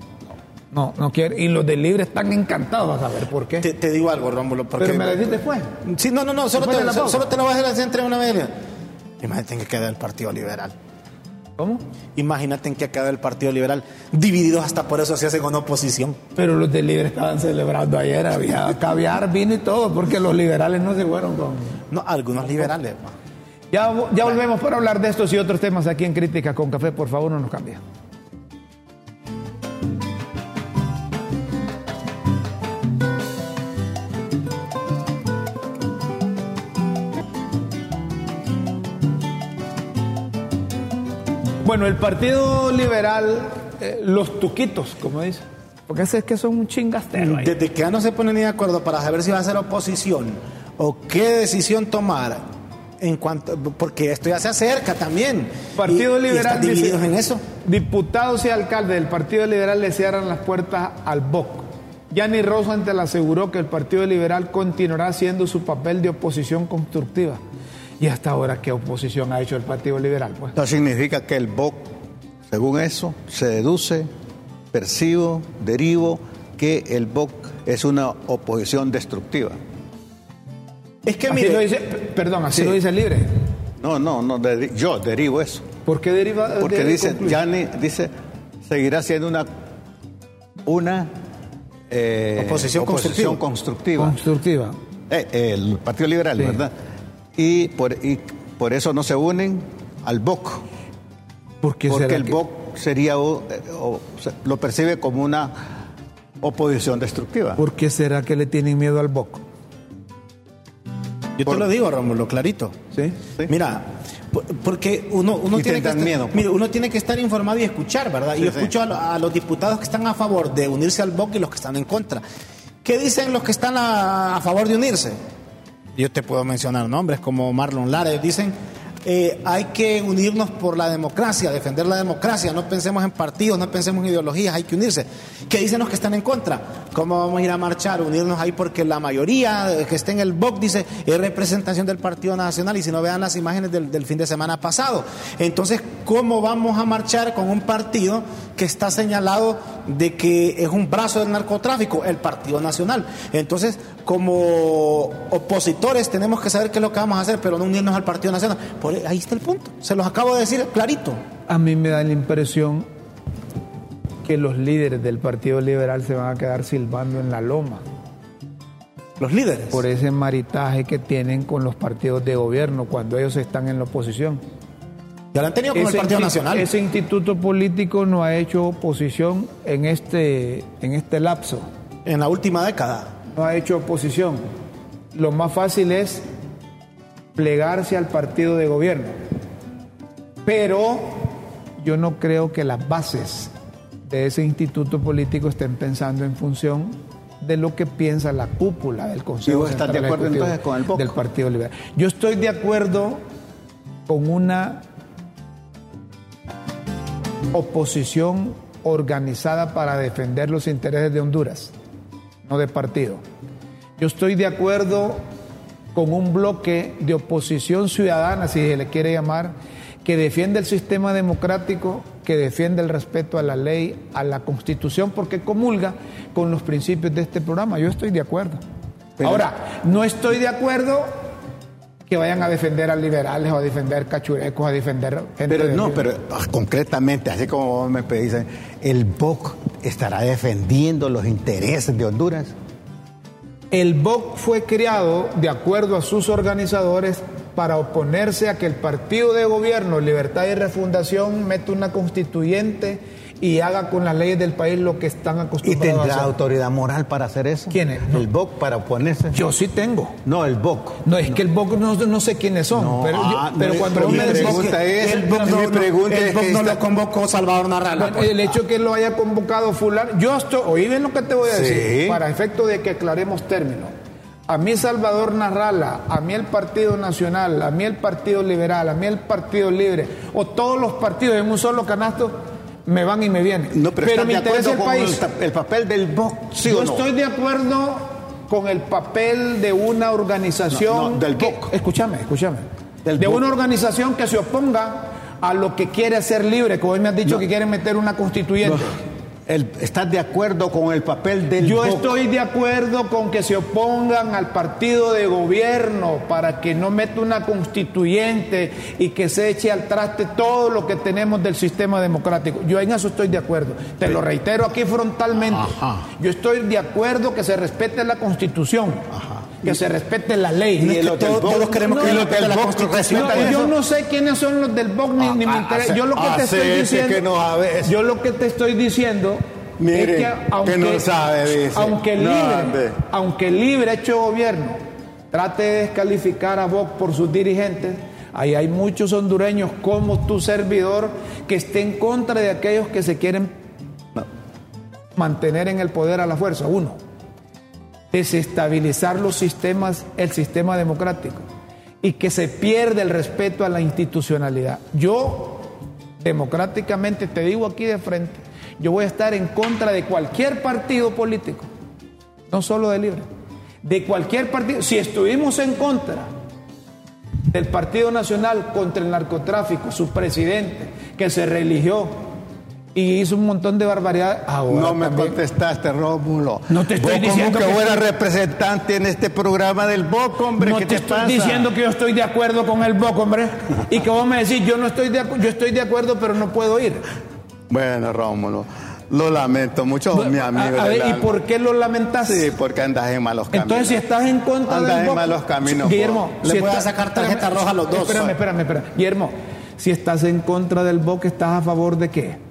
no, no quiere. Y los del Libre están encantados a saber por qué. Te, te digo algo, Rómulo, porque... Pero me lo dijiste después. Sí, no, no, no, solo te, de solo, te lo voy a así entre una vez. Imagínate que queda el Partido Liberal. ¿Cómo? Imagínate en que queda el Partido Liberal. Divididos hasta por eso se hacen una oposición. Pero los del Libre estaban celebrando ayer. Había caviar, vino y todo, porque los liberales no se fueron con. No, algunos liberales. Ya, ya volvemos para hablar de estos y otros temas aquí en Crítica con Café. Por favor, no nos cambie. Bueno, el Partido Liberal, eh, los tuquitos, como dice, porque es que son un chingastero ahí. Desde que ya no se ponen ni de acuerdo para saber si va a ser oposición o qué decisión tomar en cuanto porque esto ya se acerca también. Partido Y- y Liberal están divididos dice, en eso. Diputados y alcaldes del Partido Liberal le cierran las puertas al BOC. Yanni Rosante le aseguró que el Partido Liberal continuará haciendo su papel de oposición constructiva. ¿Y hasta ahora qué oposición ha hecho el Partido Liberal? Pues Esto significa que el BOC, según eso, se deduce, percibo, derivo, que el BOC es una oposición destructiva. Es que así mire, lo dice, perdón, así Sí. lo dice el Libre. No, no, no, yo derivo eso. ¿Por qué deriva? Porque de- dice? Yanni dice, seguirá siendo una, una eh, Oposición constructiva. constructiva. constructiva. Eh, el Partido Liberal, Sí. ¿verdad? Y por, y por eso no se unen al BOC, ¿Por qué porque el que- BOC sería, o- o se- lo percibe como una oposición destructiva. ¿Por qué será que le tienen miedo al BOC? yo te lo digo, Rómulo, clarito. ¿Sí? Sí. Mira, por- porque uno, uno tiene que estar, miedo, pues. mire, uno tiene que estar informado y escuchar, ¿verdad? y yo sí. escucho a los diputados que están a favor de unirse al BOC y los que están en contra. ¿Qué dicen los que están a, a favor de unirse? Yo te puedo mencionar nombres como Marlon Lara. Ellos Dicen, eh, hay que unirnos por la democracia, defender la democracia. No pensemos en partidos, no pensemos en ideologías, hay que unirse. ¿Qué dicen los que están en contra? ¿Cómo vamos a ir a marchar, unirnos ahí? Porque la mayoría que está en el BOC dice es representación del Partido Nacional y si no vean las imágenes del fin de semana pasado. Entonces, ¿cómo vamos a marchar con un partido que está señalado de que es un brazo del narcotráfico, el Partido Nacional? Entonces, como opositores tenemos que saber qué es lo que vamos a hacer, pero no unirnos al Partido Nacional. Por ahí está el punto. Se los acabo de decir clarito. A mí me da la impresión que los líderes del Partido Liberal se van a quedar silbando en la loma Los líderes. por ese maritaje que tienen con los partidos de gobierno cuando ellos están en la oposición. Ya lo han tenido con el Partido Nacional. Ese instituto político no ha hecho oposición en este, en este lapso. En la última década. No ha hecho oposición. Lo más fácil es plegarse al partido de gobierno. Pero yo no creo que las bases de ese instituto político estén pensando en función de lo que piensa la cúpula del Consejo ¿Y vos estás de acuerdo entonces con el del Partido Liberal. Yo estoy de acuerdo con una oposición organizada para defender los intereses de Honduras, no de partido. Yo estoy de acuerdo con un bloque de oposición ciudadana, si se le quiere llamar, que defiende el sistema democrático, que defiende el respeto a la ley, a la constitución, porque comulga con los principios de este programa. Yo estoy de acuerdo. Ahora, no estoy de acuerdo que vayan a defender a liberales o a defender cachurecos, a defender gente Pero no, pero ah, concretamente, así como me pedís, ¿el BOC estará defendiendo los intereses de Honduras? El BOC fue creado de acuerdo a sus organizadores para oponerse a que el partido de gobierno, Libertad y Refundación, meta una constituyente y haga con las leyes del país lo que están ¿Y acostumbrados a tendrá hacer. autoridad moral para hacer eso? ¿Quién es? El BOC para oponerse. Yo sí tengo. No, el BOC. No, es que el BOC no, no sé quiénes son, No, pero, yo- ah, pero cuando pero me pregunta es- el BOC no, pregunta el BOC que no lo convocó Salvador Narrala. Bueno, el hecho que lo haya convocado fulano, yo estoy, oí bien lo que te voy a decir, para efecto de que aclaremos términos. A mí Salvador Narrala, a mí el Partido Nacional, a mí el Partido Liberal, a mí el Partido Libre, o todos los partidos en un solo canasto, me van y me vienen. No, pero, me ¿estás de interesa el país. el, el papel del BOC? ¿Sí Yo o no? estoy de acuerdo con el papel de una organización. No, del que- BOC. escúchame, escúchame. Del de BOC. una organización que se oponga a lo que quiere ser libre, como hoy me has dicho que quieren meter una constituyente. El- ¿Estás de acuerdo con el papel del Yo estoy de acuerdo con que se opongan al partido de gobierno para que no meta una constituyente y que se eche al traste todo lo que tenemos del sistema democrático. Yo en eso estoy de acuerdo. Te lo reitero aquí frontalmente. Ajá. Yo estoy de acuerdo que se respete la constitución, que se respete la ley. Y los del todos- todos queremos no, que el. No, respetan yo no sé quiénes son los del BOC ni, ni me Ah, interesa. hace- Yo lo que te estoy diciendo. que no sabe. Yo lo que te estoy diciendo Mire, es que que aunque, no sabe, dice. aunque libre, aunque libre hecho gobierno trate de descalificar a BOC por sus dirigentes, ahí hay muchos hondureños como tu servidor que estén en contra de aquellos que se quieren mantener en el poder a la fuerza. Uno, desestabilizar los sistemas, el sistema democrático y que se pierde el respeto a la institucionalidad. Yo, democráticamente, te digo aquí de frente, yo voy a estar en contra de cualquier partido político, no solo de Libre, de cualquier partido. Si estuvimos en contra del Partido Nacional contra el narcotráfico, su presidente, que se religió y hizo un montón de barbaridades, ahora No me también- contestaste, Rómulo. No te estoy Vos diciendo como que que- fuera representante en este programa del BOC, hombre. No ¿qué te, te, estoy pasa? diciendo que yo estoy de acuerdo con el BOC, hombre. Y que vos me decís, yo no estoy de yo estoy de acuerdo, pero no puedo ir. Bueno, Rómulo, lo lamento mucho, mi amigo. A- a ver, ¿y por qué lo lamentás? Sí, porque andas en malos caminos. Entonces, si estás en contra Andas del en BOC, malos caminos, Guillermo. Le voy a sacar tarjeta espérame, roja a los dos. Espérame, espérame, espérame. Guillermo, si estás en contra del BOC, ¿estás a favor de qué?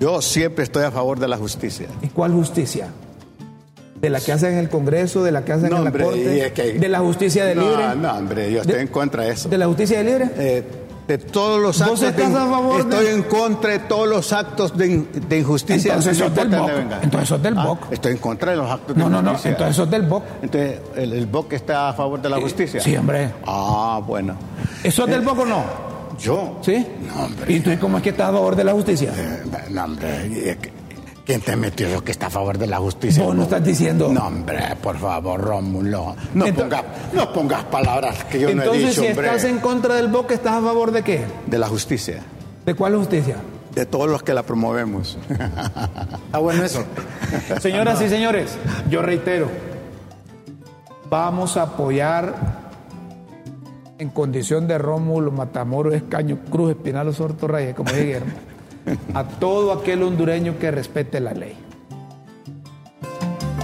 Yo siempre estoy a favor de la justicia. ¿Y cuál justicia? ¿De la que hacen en el Congreso, de la que hacen No, en la hombre, Corte? es que- ¿De la justicia de no, libre? No, hombre, yo estoy ¿De- en contra de eso. ¿De la justicia de libre? Eh, de todos los ¿Vos actos de, estás a favor de- estoy en contra de todos los actos de, in- de injusticia Entonces no sos del BOC. Entonces sos del Ah, BOC. estoy en contra de los actos de No, no, no. injusticia Entonces sos del BOC. entonces el, el BOC está a favor de la justicia Sí, hombre. ah bueno ¿Eso es del BOC o no? Yo ¿Sí? no hombre ¿Y tú cómo es que estás a favor de la justicia? Eh, no hombre que- ¿Quién te metió eso que está a favor de la justicia? Vos no estás diciendo. No, hombre, por favor, Rómulo. No, pongas, no pongas palabras que yo no he Entonces, dicho, si hombre. estás en contra del BOC, ¿estás a favor de qué? De la justicia. ¿De cuál justicia? De todos los que la promovemos. Está bueno eso. Señoras y señores, yo reitero, vamos a apoyar en condición de Rómulo, Matamoros, Escaño, Cruz, Espinal, Osorto, Reyes, como dije a todo aquel hondureño que respete la ley.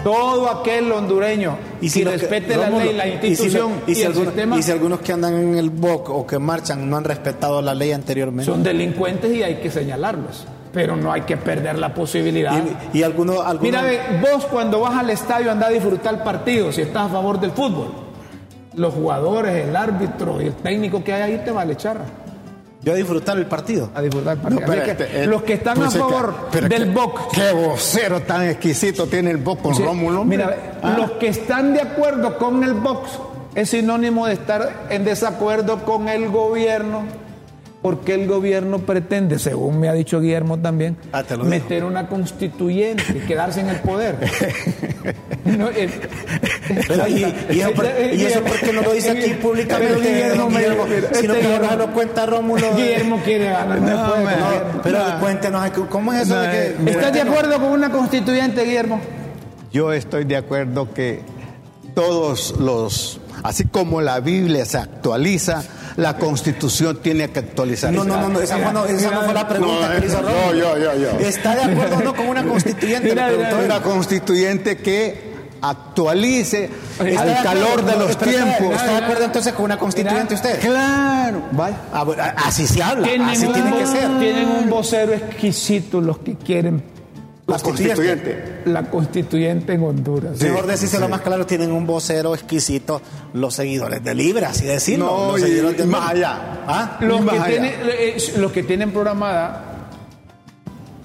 todo aquel hondureño Y si que- respete la Rómulo, ley, la y si institución y si el algunos- sistema, y si algunos que andan en el BOC o que marchan no han respetado la ley anteriormente. son delincuentes y hay que señalarlos. Pero no hay que perder la posibilidad. y, y algunos, algunos- Mira, vos cuando vas al estadio andás a disfrutar el partido, si estás a favor del fútbol. Los jugadores, el árbitro y el técnico que hay ahí te vale charra yo a disfrutar el partido. a disfrutar el partido. No, pero Así que este, eh, los que están pues a que- favor del que- BOC Qué vocero tan exquisito tiene el BOC con Sí, Rómulo. Mira, Ah. los que están de acuerdo con el box es sinónimo de estar en desacuerdo con el gobierno, porque el gobierno pretende, según me ha dicho Guillermo también, Ah, meter una constituyente y quedarse en el poder. No, eh, Pero, y, y eso por, y eso por qué no lo dice aquí públicamente? Pero Guillermo, Guillermo? mira, si no, este Guillermo- no lo cuenta Rómulo. Guillermo quiere ganar, no, No, ganar. Pero No. cuéntenos, ¿cómo es eso No, de que.? eh, mira. ¿Estás de acuerdo con una constituyente, Guillermo? Yo estoy de acuerdo que todos los, así como la Biblia se actualiza, la Constitución tiene que actualizarse. No, no, no, no, esa, fue, no, esa no fue la pregunta No, que hizo yo, yo, yo. ¿Está de acuerdo o no con una constituyente? Mira. Una constituyente que actualice ¿Está de al calor de No, los tiempos. ¿Está de acuerdo entonces con una constituyente usted? Claro, vaya. Ah, así se habla, así tiene que ser. Tienen un vocero exquisito los que quieren La constituyente. la constituyente en Honduras. Mejor decírselo más claro, tienen un vocero exquisito los seguidores de Libre, así decirlo. No, los y- seguidores de más allá. ¿Ah? Los Más que, allá. tienen, eh, los que tienen programada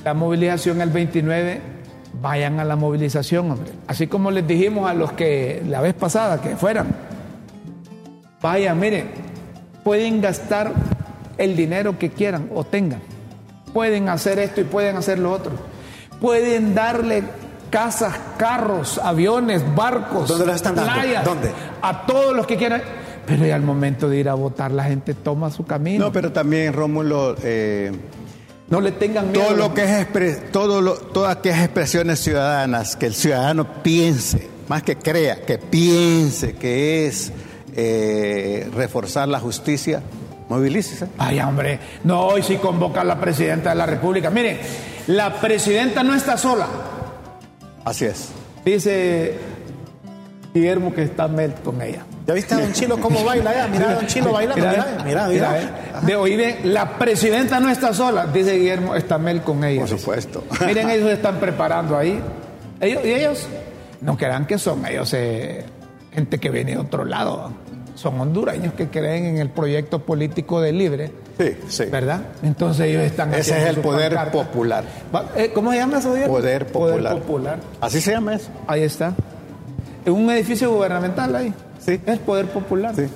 la movilización el 29, vayan a la movilización, hombre. Así como les dijimos a los que la vez pasada que fueran. Vayan, miren, pueden gastar el dinero que quieran o tengan. Pueden hacer esto y pueden hacer lo otro. Pueden darle casas, carros, aviones, barcos, ¿Dónde los están dando? playas, ¿Dónde? a todos los que quieran. Pero ya al momento de ir a votar, la gente toma su camino. No, pero también, Rómulo, eh, No le tengan miedo. todo lo que es todo lo- todas aquellas expresiones ciudadanas, que el ciudadano piense, más que crea, que piense que es eh, reforzar la justicia, movilícese. Ay, hombre, no, hoy sí convoca a la presidenta de la República. Miren, la presidenta no está sola. Así es. Dice Guillermo que está Mel con ella. ¿Ya viste a Don Chilo cómo baila ya? Mira a Don Chilo bailando, mira, mira, mira. De oír bien, la presidenta no está sola, dice Guillermo, está Mel con ella. Por supuesto. Miren, ellos se están preparando ahí. Ellos, y ellos no crean que son ellos eh, gente que viene de otro lado. Son hondureños que creen en el proyecto político de libre. Sí, sí. ¿Verdad? Entonces ellos están Ese es el poder pancarta. popular. Eh, ¿Cómo se llama eso? Poder popular. Poder popular. Así se llama eso. Ahí está. En un edificio gubernamental ahí. Sí. Es poder popular. Sí.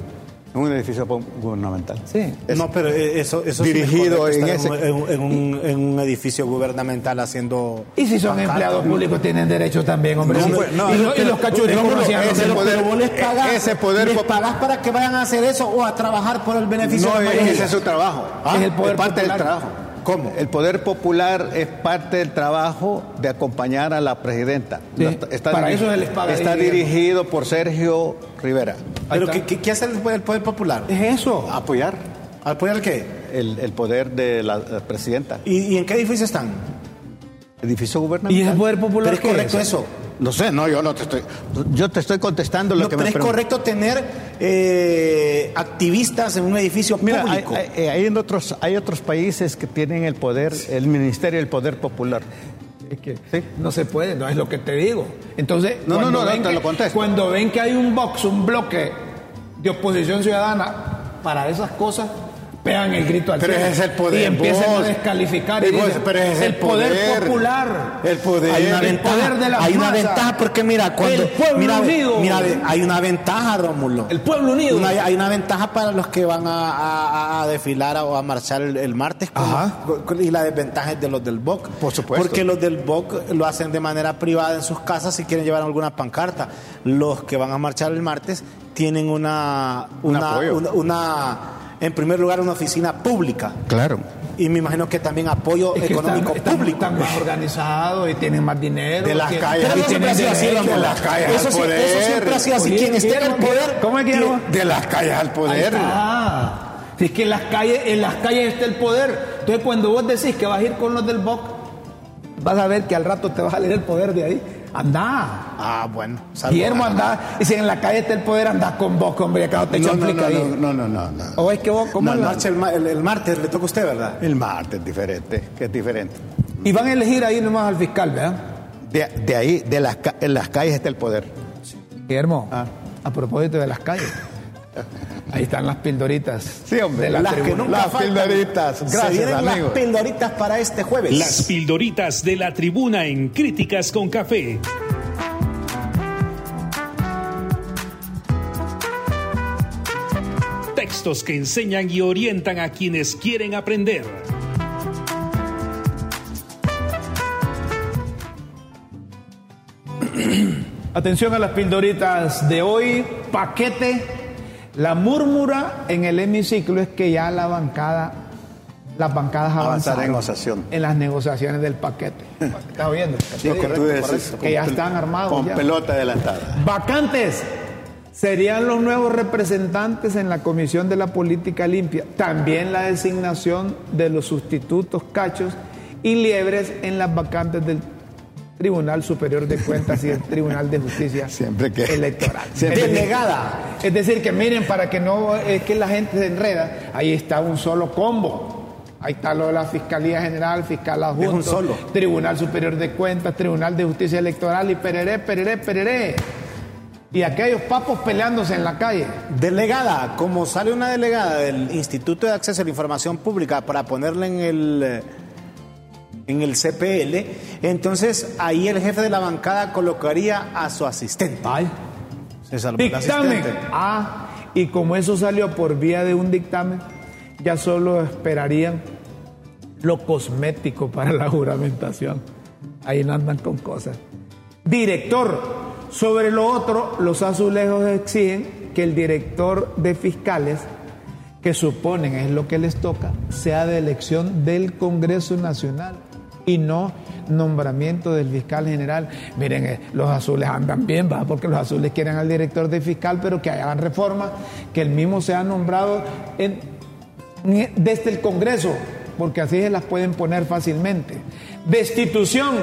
Un edificio gubernamental. Sí. Es- No, pero eh, eso, eso Dirigido en ese- un- en un, en un edificio gubernamental haciendo. Y si son empleados públicos tienen derecho también, hombre. No, Sí. pues, no, y, lo- y los cachurecos no ese poder- Pero vos les pagás, ese poder les pagás para que vayan a hacer eso o a trabajar por el beneficio No, de ese es su trabajo. Ah, es el poder parte del trabajo. ¿Cómo? El poder popular es parte del trabajo de acompañar a la presidenta. Sí, Está, para diri- eso se les Está dirigido por Sergio Rivera. Pero. ¿qué, qué, qué hace el poder, popular? Es eso. Apoyar ¿Apoyar el qué? el, el poder de la, la presidenta. ¿Y, y en qué edificio están? Edificio ¿Y gubernamental. el poder popular Pero es correcto eso. No sé, no, yo no te estoy. Yo te estoy contestando lo No, que pero me es pregun- correcto tener eh, activistas en un edificio Mira, hay, público. hay- hay en otros, hay otros países que tienen el poder, el Ministerio del Poder Popular. Es que no se puede, no es lo que te digo. Entonces, No, no, cuando no, ven te que- lo contesto. Cuando ven que hay un box, un bloque de oposición ciudadana para esas cosas, pegan el grito al Pero cielo ese es el poder, y empiezan vos. a descalificar. Y Y vos, dicen, pero ese es el poder. popular. El poder. hay una el ventaja, poder de las hay una ventaja porque mira cuando El pueblo mira, unido. mira, hay una ventaja Rómulo El pueblo unido. Una- hay una ventaja para los que van a, a- a desfilar o a marchar el, el martes con- Ajá. con- y la desventaja es de los del BOC. Por supuesto. Porque los del BOC lo hacen de manera privada en sus casas si quieren llevar alguna pancarta. Los que van a marchar el martes tienen una, Un una, apoyo. una, una- en primer lugar, una oficina pública. Claro. Y me imagino que también apoyo Es que económico están, público. están más organizados y tienen más dinero. De las calles Pero al eso siempre ha sido así, derecho. Rómulo. de las calles al eso, sí- poder. eso siempre ha sido así. Oye, Quien esté en el Guillermo, poder. ¿cómo es, Guillermo? De las calles al poder. Si es que en las calles, en las calles está el poder. Entonces cuando vos decís que vas a ir con los del BOC, vas a ver que al rato te va a salir el poder de ahí. Anda. Ah, bueno. Guillermo, anda. Y si en la calle está el poder, anda con vos, hombre, acá te No, no, no, ahí. no, no, no, no. ¿O es que vos, cómo No, el, el ma- el- el martes le toca a usted, ¿verdad? El martes es diferente, que es diferente. Y van a elegir ahí nomás al fiscal, ¿verdad? De, de ahí, de las, en las calles está el poder. Guillermo, Ah. a propósito de las calles. Ahí están las pildoritas. Sí, hombre. De la Las que nunca Las faltan. pildoritas. Se Gracias, vienen amigo. las pildoritas para este jueves. Las pildoritas de la tribuna en Críticas con Café. Textos que enseñan y orientan a quienes quieren aprender. Atención a las pildoritas de hoy. Paquete. La múrmura en el hemiciclo es que ya la bancada, las bancadas Avanzar avanzaron en negociación. en las negociaciones del paquete. ¿Estás oyendo? Lo que tú decís, Que ya están armados. Con ya. pelota adelantada. Vacantes. Serían los nuevos representantes en la Comisión de la Política Limpia. También la designación de los sustitutos cachos y liebres en las vacantes del Tribunal Superior de Cuentas y el Tribunal de Justicia Siempre que- Electoral. siempre Delegada. Es decir, que miren, para que no es que la gente se enreda, ahí está un solo combo. Ahí está lo de la Fiscalía General, Fiscal Adjunto, un solo. Tribunal Superior de Cuentas, Tribunal de Justicia Electoral y pereré, pereré, pereré. Y aquellos papos peleándose en la calle. Delegada, como sale una delegada del Instituto de Acceso a la Información Pública para ponerla en el eh, en el CPL, entonces ahí el jefe de la bancada colocaría a su asistente. Ay. Se salvó el Dictamen. asistente. Ah, y como eso salió por vía de un dictamen, ya solo esperarían lo cosmético para la juramentación. Ahí no andan con cosas. Director. Sobre lo otro, los azulejos exigen que el director de fiscales, que suponen es lo que les toca, sea de elección del Congreso Nacional y no nombramiento del fiscal general. Miren, eh, los azules andan bien, va, porque los azules quieren al director de fiscal, pero que hagan reforma, que el mismo sea nombrado desde el Congreso, porque así se las pueden poner fácilmente. Destitución.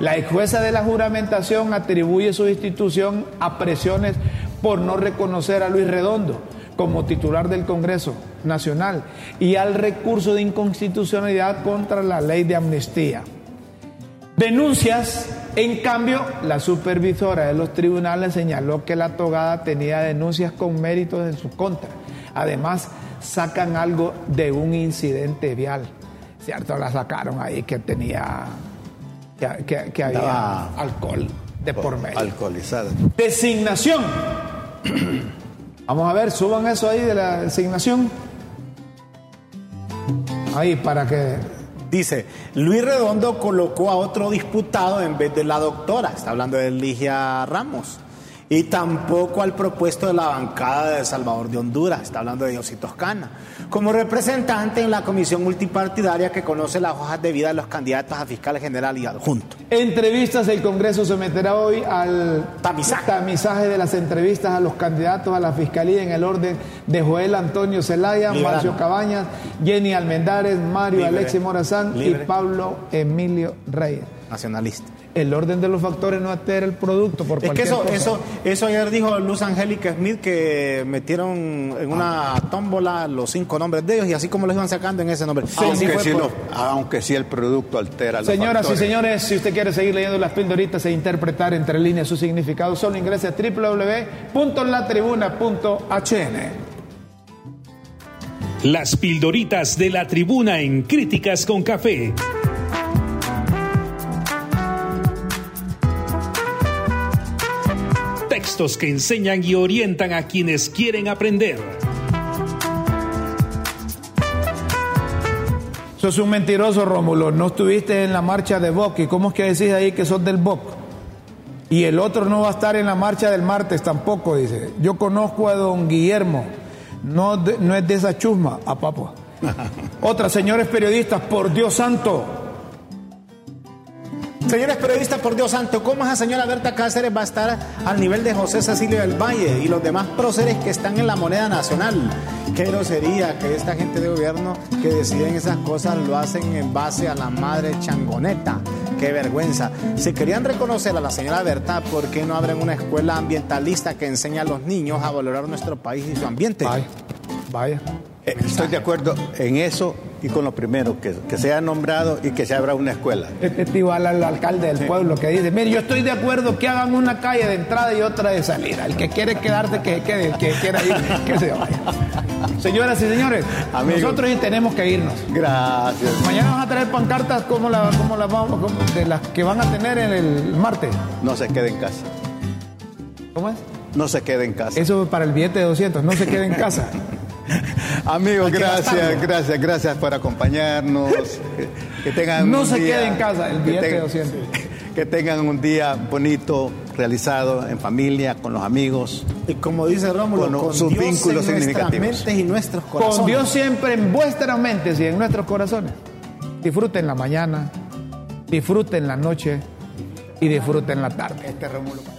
La jueza de la juramentación atribuye su destitución a presiones por no reconocer a Luis Redondo como titular del Congreso Nacional y al recurso de inconstitucionalidad contra la ley de amnistía. Denuncias. En cambio, la supervisora de los tribunales señaló que la togada tenía denuncias con méritos en su contra. Además, sacan algo de un incidente vial. ¿Cierto? La sacaron ahí que tenía. que, que- que había alcohol de por medio. Alcoholizada. Designación. Vamos a ver, suban eso ahí de la designación. Ahí para que. Dice, Luis Redondo colocó a otro diputado en vez de la doctora, está hablando de Ligia Ramos, y tampoco al propuesto de la bancada de Salvador de Honduras, está hablando de José Toscana, como representante en la comisión multipartidaria que conoce las hojas de vida de los candidatos a fiscal general y adjunto. Entrevistas, el Congreso someterá hoy al Tamizaje. tamizaje de las entrevistas a los candidatos a la Fiscalía en el orden de Joel Antonio Zelaya. Marcio Cabañas, Jenny Almendares, Mario Libre. Alexis Morazán Libre. y Pablo Emilio Reyes. Nacionalista. El orden de los factores no altera el producto por Es que eso, cosa. eso, eso ayer dijo Luz Angélica Smith que metieron en una tómbola los cinco nombres de ellos y así como los iban sacando en ese nombre. Aunque sí, por- lo- aunque sí el producto altera los Señoras y señores, si usted quiere seguir leyendo las pildoritas e interpretar entre líneas su significado, solo ingrese a www.latribuna.hn. Las pildoritas de la tribuna en Críticas con Café. Textos que enseñan y orientan a quienes quieren aprender. Sos un mentiroso, Rómulo. No estuviste en la marcha de Boc. ¿Y cómo es que decís ahí que sos del Boc? Y el otro no va a estar en la marcha del martes tampoco, dice. Yo conozco a don Guillermo. No, de- no es de esa chusma, a papo. Otra, señores periodistas, por Dios santo. Señores periodistas, por Dios santo, ¿cómo esa señora Berta Cáceres va a estar al nivel de José Cecilio del Valle y los demás próceres que están en la moneda nacional? Qué grosería que esta gente de gobierno que deciden esas cosas lo hacen en base a la madre changoneta. qué vergüenza. Si querían reconocer a la señora Berta, ¿por qué no abren una escuela ambientalista que enseña a los niños a valorar nuestro país y su ambiente? Vaya, vaya. Eh, Estoy de acuerdo en eso y con lo primero, que, que sea nombrado y que se abra una escuela. Este es igual al alcalde del pueblo que dice, mire, yo estoy de acuerdo que hagan una calle de entrada y otra de salida. El que quiere quedarse, que se quede. El que quiera ir, que se vaya. Señoras y señores, Amigos. nosotros tenemos que irnos. Gracias. Mañana van a traer pancartas como, la, como vamos, como de las que van a tener en el martes. No se quede en casa. ¿Cómo es? No se quede en casa. Eso para el billete de 200, no se quede en casa. Amigos, que gracias, gastarlo. gracias, gracias por acompañarnos. Que, que tengan No un se día- quede en casa, el que billete tengan- 200. Que tengan un día bonito, realizado en familia, con los amigos. Y como dice Rómulo, Con con, sus Dios vínculos en nuestras significativos. mentes y nuestros corazones. Con Dios siempre en vuestras mentes y en nuestros corazones. Disfruten la mañana, disfruten la noche y disfruten la tarde. Este Rómulo que